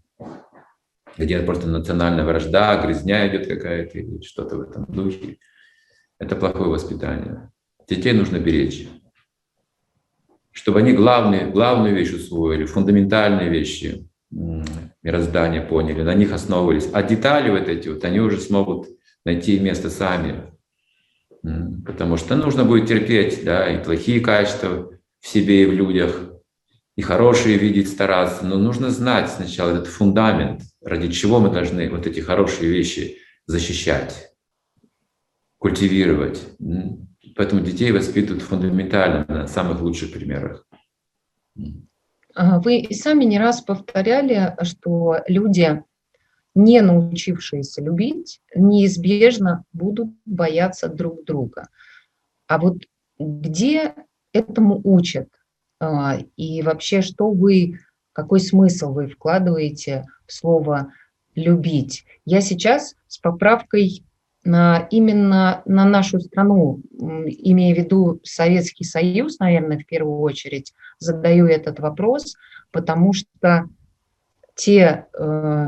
где просто национальная вражда, грязня идет какая-то или что-то в этом духе. Это плохое воспитание. Детей нужно беречь чтобы они главные, главную вещь усвоили, фундаментальные вещи мироздания поняли, на них основывались. А детали вот эти вот, они уже смогут найти место сами. Потому что нужно будет терпеть, да, и плохие качества в себе и в людях, и хорошие видеть, стараться. Но нужно знать сначала этот фундамент, ради чего мы должны вот эти хорошие вещи защищать, культивировать. Поэтому детей воспитывают фундаментально на самых лучших примерах.
Вы сами не раз повторяли, что люди, не научившиеся любить, неизбежно будут бояться друг друга. А вот где этому учат? А, и вообще, что вы, какой смысл вы вкладываете в слово «любить»? Я сейчас с поправкой именно на нашу страну, имея в виду Советский Союз, наверное, в первую очередь, задаю этот вопрос, потому что те э,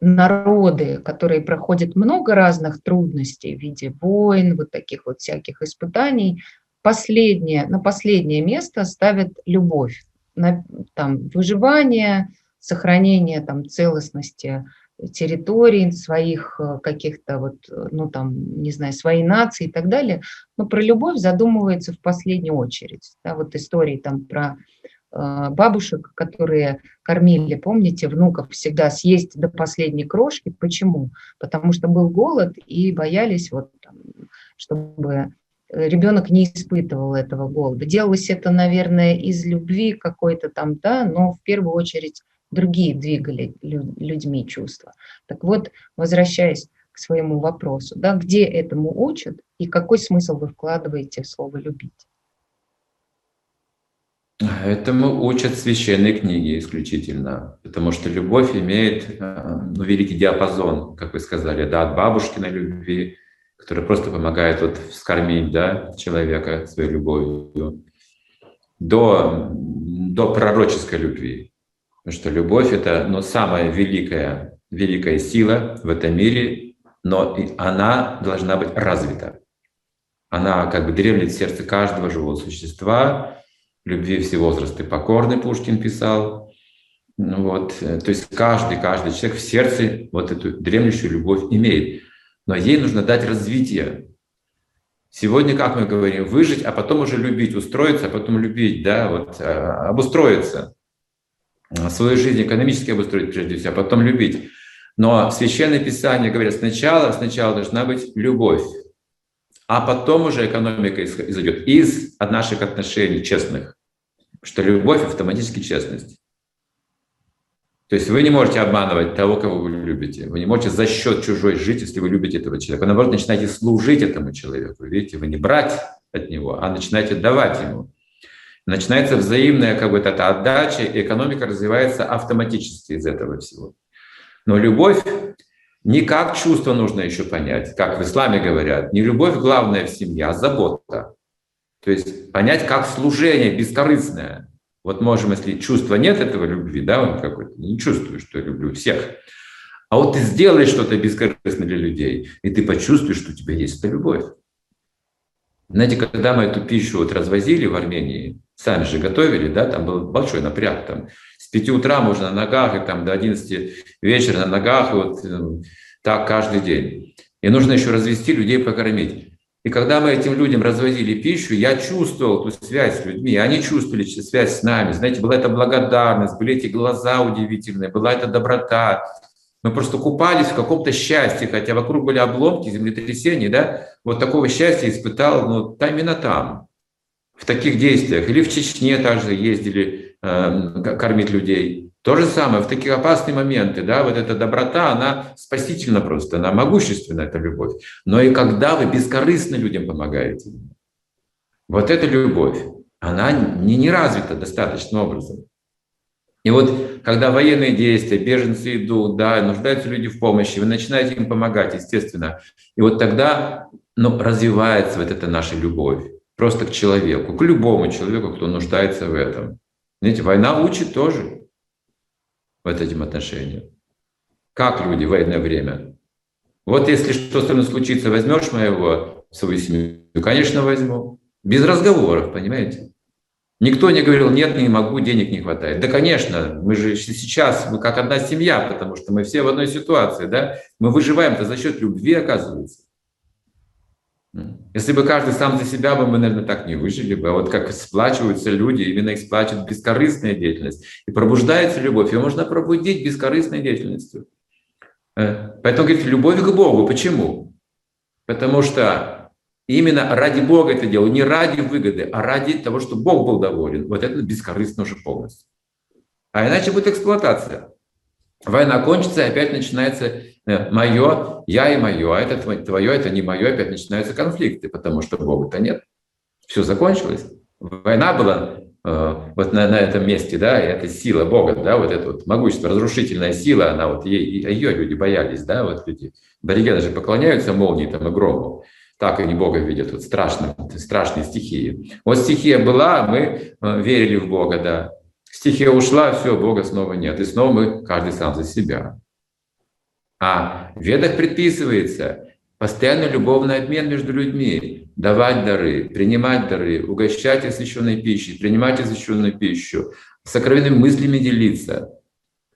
народы, которые проходят много разных трудностей в виде войн, вот таких вот всяких испытаний, последнее, на последнее место ставят любовь, на там, выживание, сохранение там, целостности территорий, своих э, каких-то вот, э, ну там, не знаю, своей нации и так далее. Но про любовь задумывается в последнюю очередь. Да, вот истории там про э, бабушек, которые кормили, помните, внуков всегда съесть до последней крошки. Почему? Потому что был голод и боялись, вот, там, чтобы ребенок не испытывал этого голода. Делалось это, наверное, из любви какой-то там, да, но в первую очередь другие двигали людьми чувства. Так вот, возвращаясь к своему вопросу, да, где этому учат и какой смысл вы вкладываете в слово «любить»?
Этому учат священные книги исключительно, потому что любовь имеет э, ну, великий диапазон, как вы сказали, да, от бабушкиной любви, которая просто помогает вот вскормить да, человека своей любовью, до до пророческой любви. Потому что любовь – это ну, самая великая, великая сила в этом мире, но она должна быть развита. Она как бы дремлет в сердце каждого живого существа, любви все возрасты покорны, Пушкин писал. Ну вот, э, то есть каждый, каждый человек в сердце вот эту дремлющую любовь имеет. Но ей нужно дать развитие. Сегодня, как мы говорим, выжить, а потом уже любить, устроиться, а потом любить, да, вот, а, обустроиться. Свою жизнь экономически обустроить прежде всего, а потом любить. Но Священное Писание говорит, сначала, сначала должна быть любовь, а потом уже экономика изойдет из наших отношений честных. Что любовь автоматически честность. То есть вы не можете обманывать того, кого вы любите. Вы не можете за счет чужой жить, если вы любите этого человека. Вы, наоборот, начинаете служить этому человеку. Видите, вы не брать от него, а начинаете давать ему. Начинается взаимная как бы эта отдача, и экономика развивается автоматически из этого всего. Но любовь не как чувство нужно еще понять, как в исламе говорят. Не любовь главная в семье, а забота. То есть понять как служение бескорыстное. Вот можем, если чувства нет этого любви, да, он какой-то, не чувствую, что я люблю всех. А вот ты сделаешь что-то бескорыстное для людей, и ты почувствуешь, что у тебя есть эта любовь. Знаете, когда мы эту пищу вот развозили в Армении, сами же готовили, да, там был большой напряг, там с 5 утра можно на ногах, и там до 11 вечера на ногах, и вот э, так каждый день. И нужно еще развести людей, покормить. И когда мы этим людям развозили пищу, я чувствовал ту связь с людьми, они чувствовали связь с нами. Знаете, была эта благодарность, были эти глаза удивительные, была эта доброта. Мы просто купались в каком-то счастье, хотя вокруг были обломки, землетрясения, да, вот такого счастья испытал, ну, там именно там, в таких действиях. Или в Чечне также ездили э, кормить людей. То же самое в такие опасные моменты, да, вот эта доброта, она спасительна просто, она могущественна, эта любовь. Но и когда вы бескорыстно людям помогаете, вот эта любовь, она не, не развита достаточным образом. И вот когда военные действия, беженцы идут, да, нуждаются люди в помощи, вы начинаете им помогать, естественно. И вот тогда ну, развивается вот эта наша любовь просто к человеку, к любому человеку, кто нуждается в этом. Знаете, война учит тоже вот этим отношениям. Как люди в военное время? Вот если что со мной случится, возьмешь моего в свою семью? Конечно, возьму. Без разговоров, понимаете? Никто не говорил, нет, не могу, денег не хватает. Да, конечно, мы же сейчас, мы как одна семья, потому что мы все в одной ситуации, да? Мы выживаем-то за счет любви, оказывается. Если бы каждый сам за себя бы, мы, наверное, так не выжили бы. А вот как сплачиваются люди, именно их сплачивает бескорыстная деятельность. И пробуждается любовь. Ее можно пробудить бескорыстной деятельностью. Э, поэтому говорит, любовь к Богу. Почему? Потому что именно ради Бога это делаю, не ради выгоды, а ради того, чтобы Бог был доволен. Вот это бескорыстно уже полностью. А иначе будет эксплуатация. Война кончится, и опять начинается мое, я и мое, а это твое, это не мое, опять начинаются конфликты, потому что Бога-то нет. Все закончилось. Война была э, вот на, на этом месте, да, и эта сила Бога, да, вот это вот могущество, разрушительная сила, она вот, ей, ее люди боялись, да, вот люди, аборигены же поклоняются молнии там и грому, так они Бога видят, вот страшные, страшные стихии. Вот стихия была, мы э, верили в Бога, да, Стихия ушла, все, Бога снова нет. И снова мы каждый сам за себя. А в ведах предписывается постоянный любовный обмен между людьми, давать дары, принимать дары, угощать освященной пищей, принимать освященную пищу, сокровенными мыслями делиться.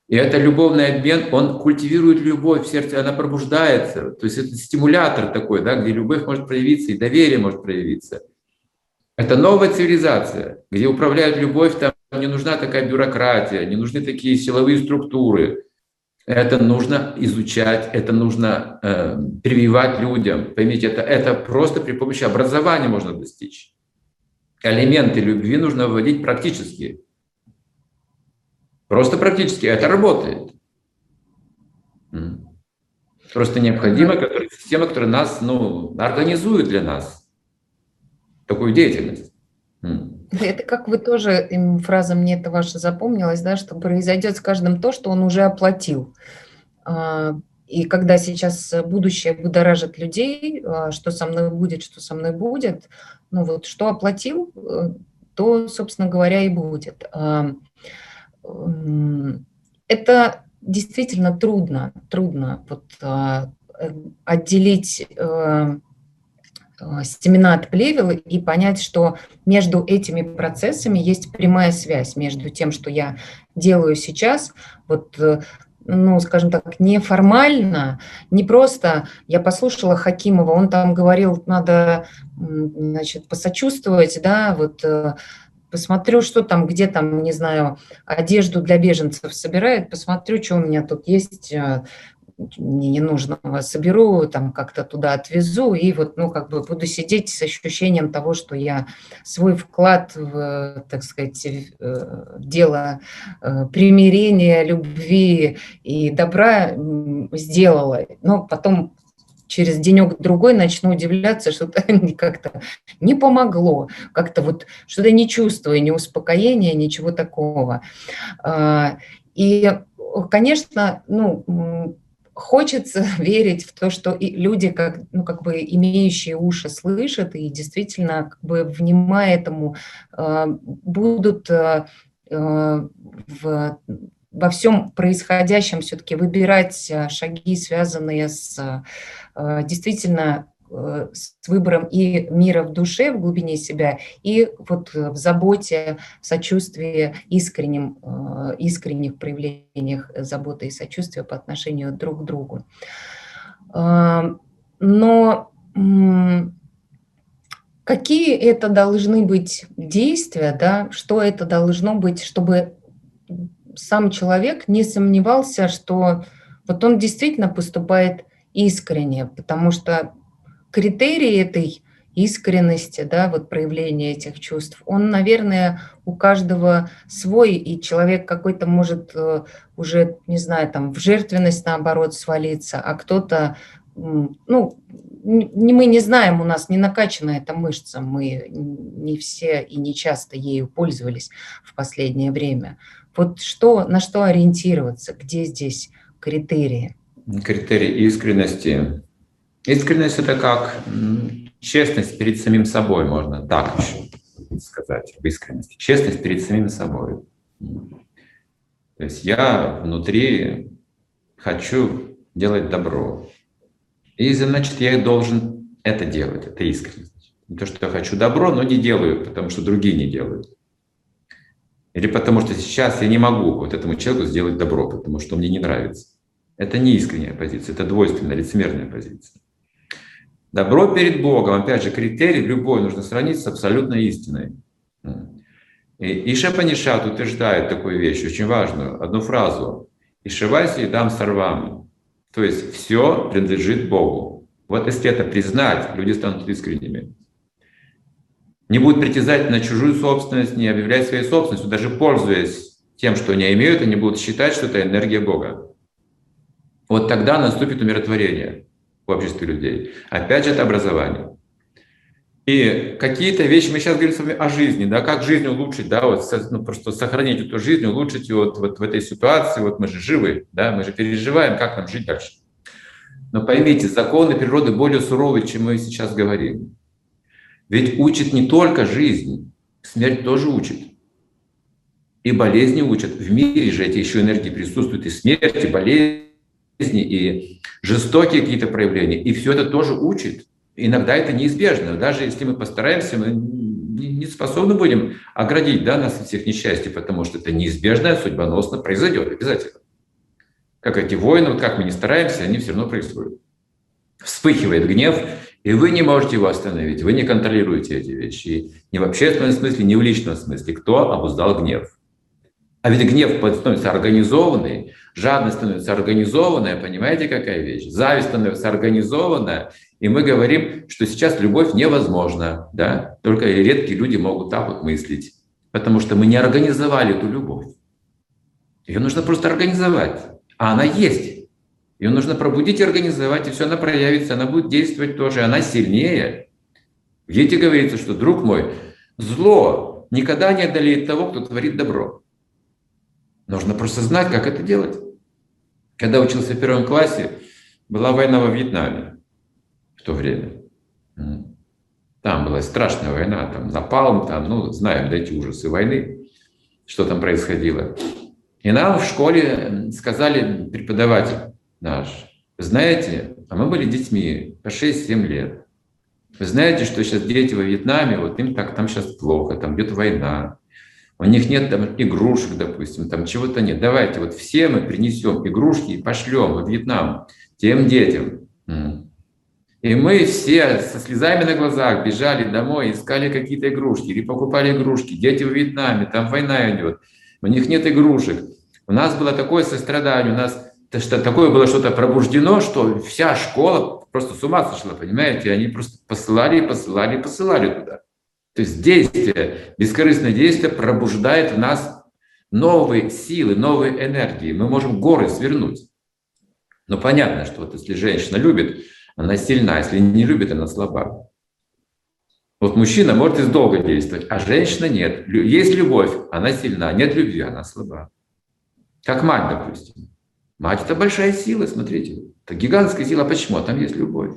И это любовный обмен, он культивирует любовь в сердце, она пробуждается. То есть это стимулятор такой, да, где любовь может проявиться и доверие может проявиться. Это новая цивилизация, где управляют любовь, там не нужна такая бюрократия, не нужны такие силовые структуры. Это нужно изучать, это нужно э, прививать людям. Поймите, это, это просто при помощи образования можно достичь. Элементы любви нужно вводить практически. Просто практически. Это работает. Просто необходима система, которая нас ну, организует для нас такую деятельность. <laughs>
Это как вы тоже, фраза мне это ваша запомнилась, да, что произойдет с каждым то, что он уже оплатил. А, и когда сейчас будущее будоражит людей, а, что со мной будет, что со мной будет, ну вот что оплатил, э, то, собственно говоря, и будет. А, это действительно трудно, трудно вот, а, отделить э, семена от плевел и понять, что между этими процессами есть прямая связь между тем, что я делаю сейчас, вот э, ну, скажем так, неформально, не просто я послушала Хакимова, он там говорил, надо, значит, посочувствовать, да, вот э, посмотрю, что там, где там, не знаю, одежду для беженцев собирает, посмотрю, что у меня тут есть, э, мне ненужного соберу, там как-то туда отвезу, и вот, ну, как бы буду сидеть с ощущением того, что я свой вклад в, так сказать, в дело э, примирения, любви и добра сделала. Но потом через денек-другой начну удивляться, <laughs> что-то как-то не помогло, как-то вот что-то не чувствую, ни успокоения, ничего такого. А, и, конечно, ну, хочется <laughs> верить в то, что и люди, как, ну, как бы имеющие уши, слышат и действительно, как бы, внимая этому, э, будут э, э, в, во всем происходящем все-таки выбирать шаги, связанные с действительно Э, с выбором и мира в душе, в глубине себя, и вот в заботе, в сочувствии, искреннем, э, искренних проявлениях заботы и сочувствия по отношению друг к другу. Э, но какие это должны быть действия, да, что это должно быть, чтобы сам человек не сомневался, что вот он действительно поступает искренне, потому что критерий этой искренности, да, вот проявления этих чувств, он, наверное, у каждого свой, и человек какой-то может э, уже, не знаю, там, в жертвенность, наоборот, свалиться, а кто-то, ну, не, мы не знаем, у нас не накачана эта мышца, мы не все и не часто ею пользовались в последнее время. Вот что, на что ориентироваться, где здесь критерии?
Критерии искренности Искренность – это как честность перед самим собой, можно так еще сказать, об искренности. Честность перед самим собой. То есть я внутри хочу делать добро. И значит, я должен это делать, это искренность. То, что я хочу добро, но не делаю, потому что другие не делают. Или потому что сейчас я не могу вот этому человеку сделать добро, потому что мне не нравится. Это не искренняя позиция, это двойственная, лицемерная позиция. Добро перед Богом, опять же, критерий любой нужно сравнить с абсолютной истиной. И Ишапанишат утверждает такую вещь, очень важную, одну фразу. «Ишивайся и дам сарвам». То есть все принадлежит Богу. Вот если это признать, люди станут искренними. Не будут притязать на чужую собственность, не объявлять своей собственностью, даже пользуясь тем, что они имеют, они будут считать, что это энергия Бога. Вот тогда наступит умиротворение в обществе людей. Опять же, это образование. И какие-то вещи, мы сейчас говорим с вами о жизни, да, как жизнь улучшить, да, вот, ну, просто сохранить эту жизнь, улучшить ее вот, вот в этой ситуации, вот мы же живы, да, мы же переживаем, как нам жить дальше. Но поймите, законы природы более суровые, чем мы сейчас говорим. Ведь учит не только жизнь, смерть тоже учит. И болезни учат. В мире же эти еще энергии присутствуют, и смерть, и болезни, и жестокие какие-то проявления. И все это тоже учит. Иногда это неизбежно. Даже если мы постараемся, мы не способны будем оградить да, нас от всех несчастий, потому что это неизбежно, судьбоносно произойдет обязательно. Как эти войны, вот как мы не стараемся, они все равно происходят. Вспыхивает гнев, и вы не можете его остановить, вы не контролируете эти вещи. И ни в общественном смысле, ни в личном смысле. Кто обуздал гнев? А ведь гнев становится организованный, жадность становится организованная, понимаете, какая вещь? Зависть становится организованная, и мы говорим, что сейчас любовь невозможна, да? Только редкие люди могут так вот мыслить, потому что мы не организовали эту любовь. Ее нужно просто организовать, а она есть. Ее нужно пробудить и организовать, и все она проявится, она будет действовать тоже, она сильнее. В Ете говорится, что, друг мой, зло никогда не одолеет того, кто творит добро. Нужно просто знать, как это делать. Когда учился в первом классе, была война во Вьетнаме в то время. Там была страшная война, там напалм, там, ну, знаем да, эти ужасы войны, что там происходило. И нам в школе сказали преподаватель наш, знаете, а мы были детьми по 6-7 лет. Вы знаете, что сейчас дети во Вьетнаме, вот им так там сейчас плохо, там идет война, у них нет там игрушек, допустим, там чего-то нет. Давайте вот все мы принесем игрушки и пошлем во Вьетнам тем детям. И мы все со слезами на глазах бежали домой, искали какие-то игрушки или покупали игрушки. Дети в Вьетнаме, там война идет, у них нет игрушек. У нас было такое сострадание, у нас что такое было что-то пробуждено, что вся школа просто с ума сошла, понимаете? Они просто посылали, посылали, посылали туда. То есть действие, бескорыстное действие пробуждает в нас новые силы, новые энергии. Мы можем горы свернуть. Но понятно, что вот если женщина любит, она сильна, если не любит, она слаба. Вот мужчина может из долго действовать, а женщина нет. Есть любовь, она сильна, нет любви, она слаба. Как мать, допустим. Мать – это большая сила, смотрите. Это гигантская сила. Почему? А там есть любовь.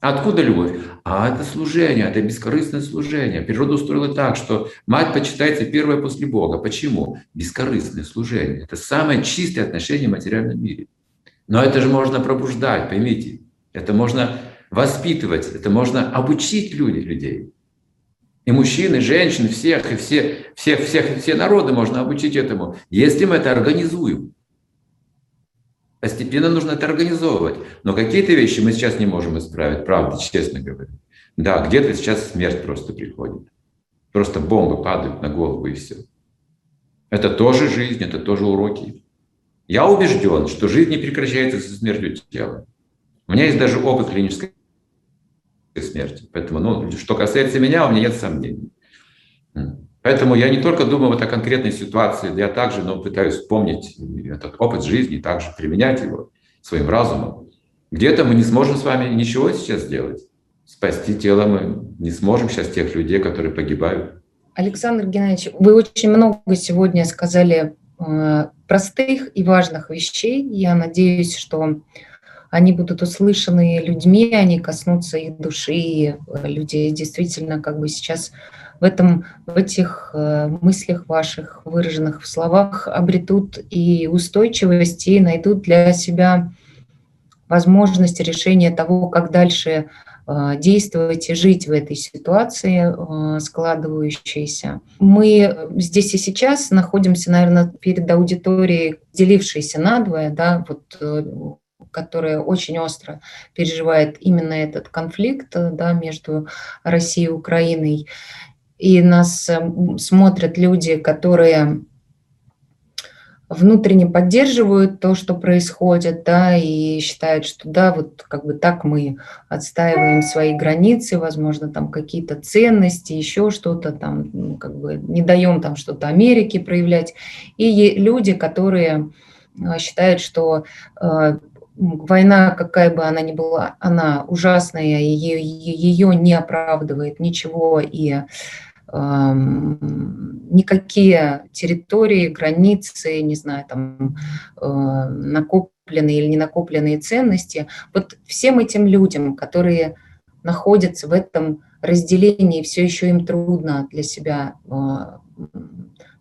Откуда любовь? А это служение, это бескорыстное служение. Природа устроила так, что мать почитается первая после Бога. Почему? Бескорыстное служение. Это самое чистое отношение в материальном мире. Но это же можно пробуждать, поймите. Это можно воспитывать, это можно обучить люди, людей. И мужчин, и женщин, всех, и все, всех, всех, все народы можно обучить этому, если мы это организуем. Постепенно нужно это организовывать. Но какие-то вещи мы сейчас не можем исправить, правда, честно говоря. Да, где-то сейчас смерть просто приходит. Просто бомбы падают на голову и все. Это тоже жизнь, это тоже уроки. Я убежден, что жизнь не прекращается со смертью тела. У меня есть даже опыт клинической смерти. Поэтому, ну, что касается меня, у меня нет сомнений. Поэтому я не только думаю вот о конкретной ситуации, я также ну, пытаюсь вспомнить этот опыт жизни, также применять его своим разумом. Где-то мы не сможем с вами ничего сейчас сделать. Спасти тело мы не сможем сейчас тех людей, которые погибают.
Александр Геннадьевич, вы очень много сегодня сказали э, простых и важных вещей. Я надеюсь, что они будут услышаны людьми, они коснутся их души, и люди действительно как бы сейчас в, этом, в этих э, мыслях ваших, выраженных в словах, обретут и устойчивость, и найдут для себя возможность решения того, как дальше э, действовать и жить в этой ситуации э, складывающейся. Мы здесь и сейчас находимся, наверное, перед аудиторией, делившейся надвое, да, вот которая очень остро переживает именно этот конфликт да, между Россией и Украиной и нас эм, смотрят люди, которые внутренне поддерживают то, что происходит, да, и считают, что да, вот как бы так мы отстаиваем свои границы, возможно, там какие-то ценности, еще что-то там, ну, как бы не даем там что-то Америке проявлять. И люди, которые э, считают, что э, война, какая бы она ни была, она ужасная, ее, ее не оправдывает ничего, и никакие территории, границы, не знаю, там э, накопленные или не накопленные ценности, вот всем этим людям, которые находятся в этом разделении, все еще им трудно для себя э,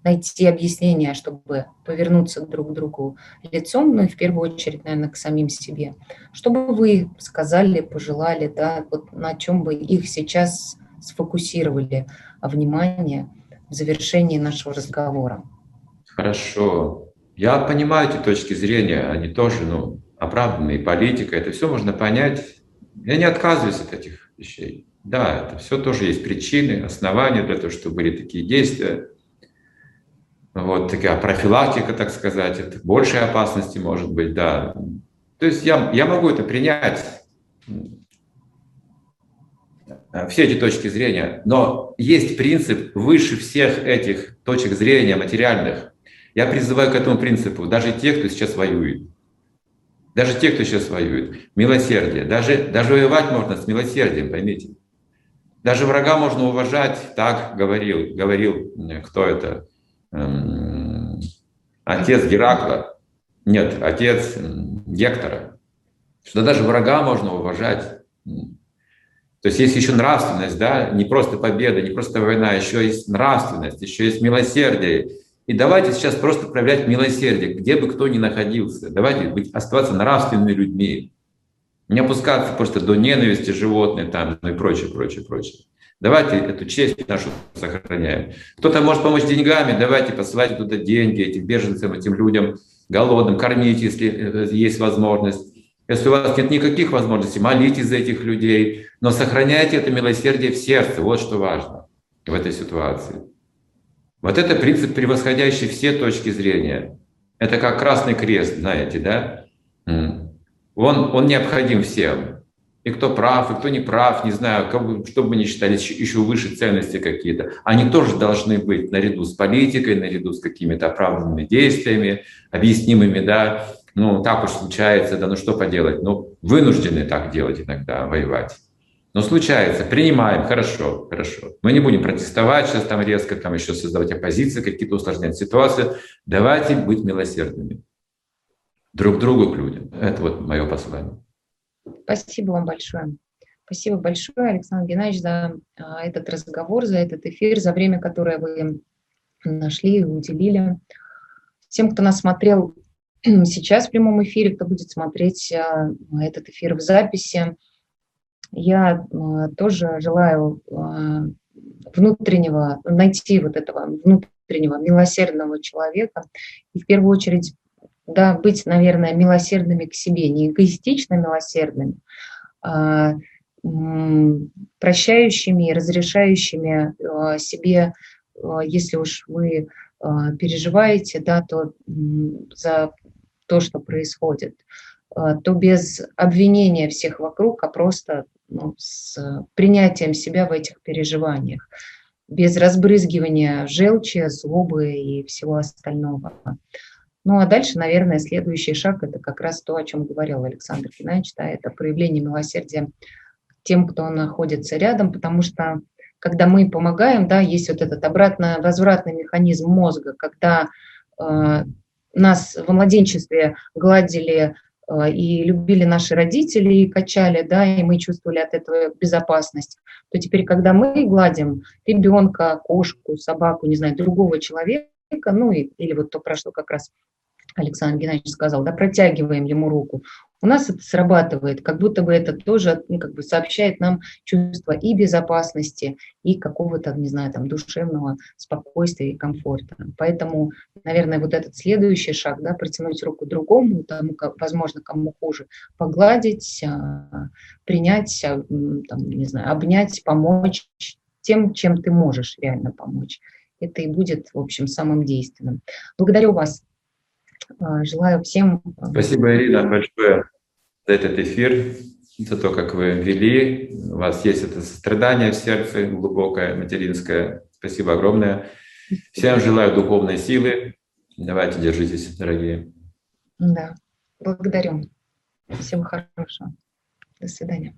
найти объяснение, чтобы повернуться друг к другу лицом, ну и в первую очередь, наверное, к самим себе. Что бы вы сказали, пожелали, да, вот на чем бы их сейчас сфокусировали внимание в завершении нашего разговора.
Хорошо. Я понимаю эти точки зрения, они тоже ну, оправданные, политика, это все можно понять. Я не отказываюсь от этих вещей. Да, это все тоже есть причины, основания для того, чтобы были такие действия. Вот такая профилактика, так сказать, это большей опасности может быть, да. То есть я, я могу это принять, Э, все эти точки зрения, но есть принцип выше всех этих точек зрения материальных. Я призываю к этому принципу даже тех, кто сейчас воюет. Даже те, кто сейчас воюет. Милосердие. Даже, даже воевать можно с милосердием, поймите. Даже врага можно уважать, так говорил, говорил кто это, отец Геракла, нет, отец Гектора, что даже врага можно уважать. То есть есть еще нравственность, да, не просто победа, не просто война, еще есть нравственность, еще есть милосердие. И давайте сейчас просто проявлять милосердие, где бы кто ни находился. Давайте быть, оставаться нравственными людьми. Не опускаться просто до ненависти животных там, ну и прочее, прочее, прочее. Давайте эту честь нашу сохраняем. Кто-то может помочь деньгами, давайте посылайте туда деньги этим беженцам, этим людям голодным, кормите, если есть возможность. Если у вас нет никаких возможностей, молитесь за этих людей, но сохраняйте это милосердие в сердце. Вот что важно в этой ситуации. Вот это принцип, превосходящий все точки зрения. Это как Красный Крест, знаете, да? Он, он необходим всем. И кто прав, и кто не прав, не знаю, как, что бы ни считали, еще выше ценности какие-то. Они тоже должны быть наряду с политикой, наряду с какими-то оправданными действиями, объяснимыми, да, ну, так уж случается, да, ну что поделать, ну, вынуждены так делать иногда, воевать. Но случается, принимаем, хорошо, хорошо. Мы не будем протестовать сейчас там резко, там еще создавать оппозиции, какие-то усложнять ситуации. Давайте быть милосердными друг другу к людям. Это вот мое послание.
Спасибо вам большое. Спасибо большое, Александр Геннадьевич, за а, этот разговор, за этот эфир, за время, которое вы нашли и уделили. Всем, кто нас смотрел <clears throat> сейчас в прямом эфире, кто будет смотреть а, этот эфир в записи. Я а, тоже желаю внутреннего, найти вот этого внутреннего милосердного человека и в первую очередь да, быть, наверное, милосердными к себе, не эгоистично милосердными, а прощающими и разрешающими себе, если уж вы переживаете, да, то за то, что происходит, то без обвинения всех вокруг, а просто ну, с принятием себя в этих переживаниях, без разбрызгивания желчи, злобы и всего остального. Ну а дальше, наверное, следующий шаг – это как раз то, о чем говорил Александр Геннадьевич, да, это проявление милосердия тем, кто находится рядом, потому что когда мы помогаем, да, есть вот этот обратно возвратный механизм мозга, когда э, нас в младенчестве гладили э, и любили наши родители и качали, да, и мы чувствовали от этого безопасность, то теперь, когда мы гладим ребенка, кошку, собаку, не знаю, другого человека, ну и, или вот то, про что как раз Александр Геннадьевич сказал, да, протягиваем ему руку, у нас это срабатывает, как будто бы это тоже ну, как бы сообщает нам чувство и безопасности, и какого-то, не знаю, там, душевного спокойствия и комфорта. Поэтому, наверное, вот этот следующий шаг, да, протянуть руку другому, тому, как, возможно, кому хуже, погладить, а, принять, а, там, не знаю, обнять, помочь тем, чем ты можешь реально помочь. Это и будет, в общем, самым действенным. Благодарю вас желаю всем...
А, Спасибо, Ирина, большое за этот эфир, за то, как вы вели. У вас есть это сострадание в сердце, глубокое, материнское. Спасибо огромное. Всем желаю духовной силы. Давайте, держитесь, дорогие.
Да, благодарю. Всего хорошего. До свидания.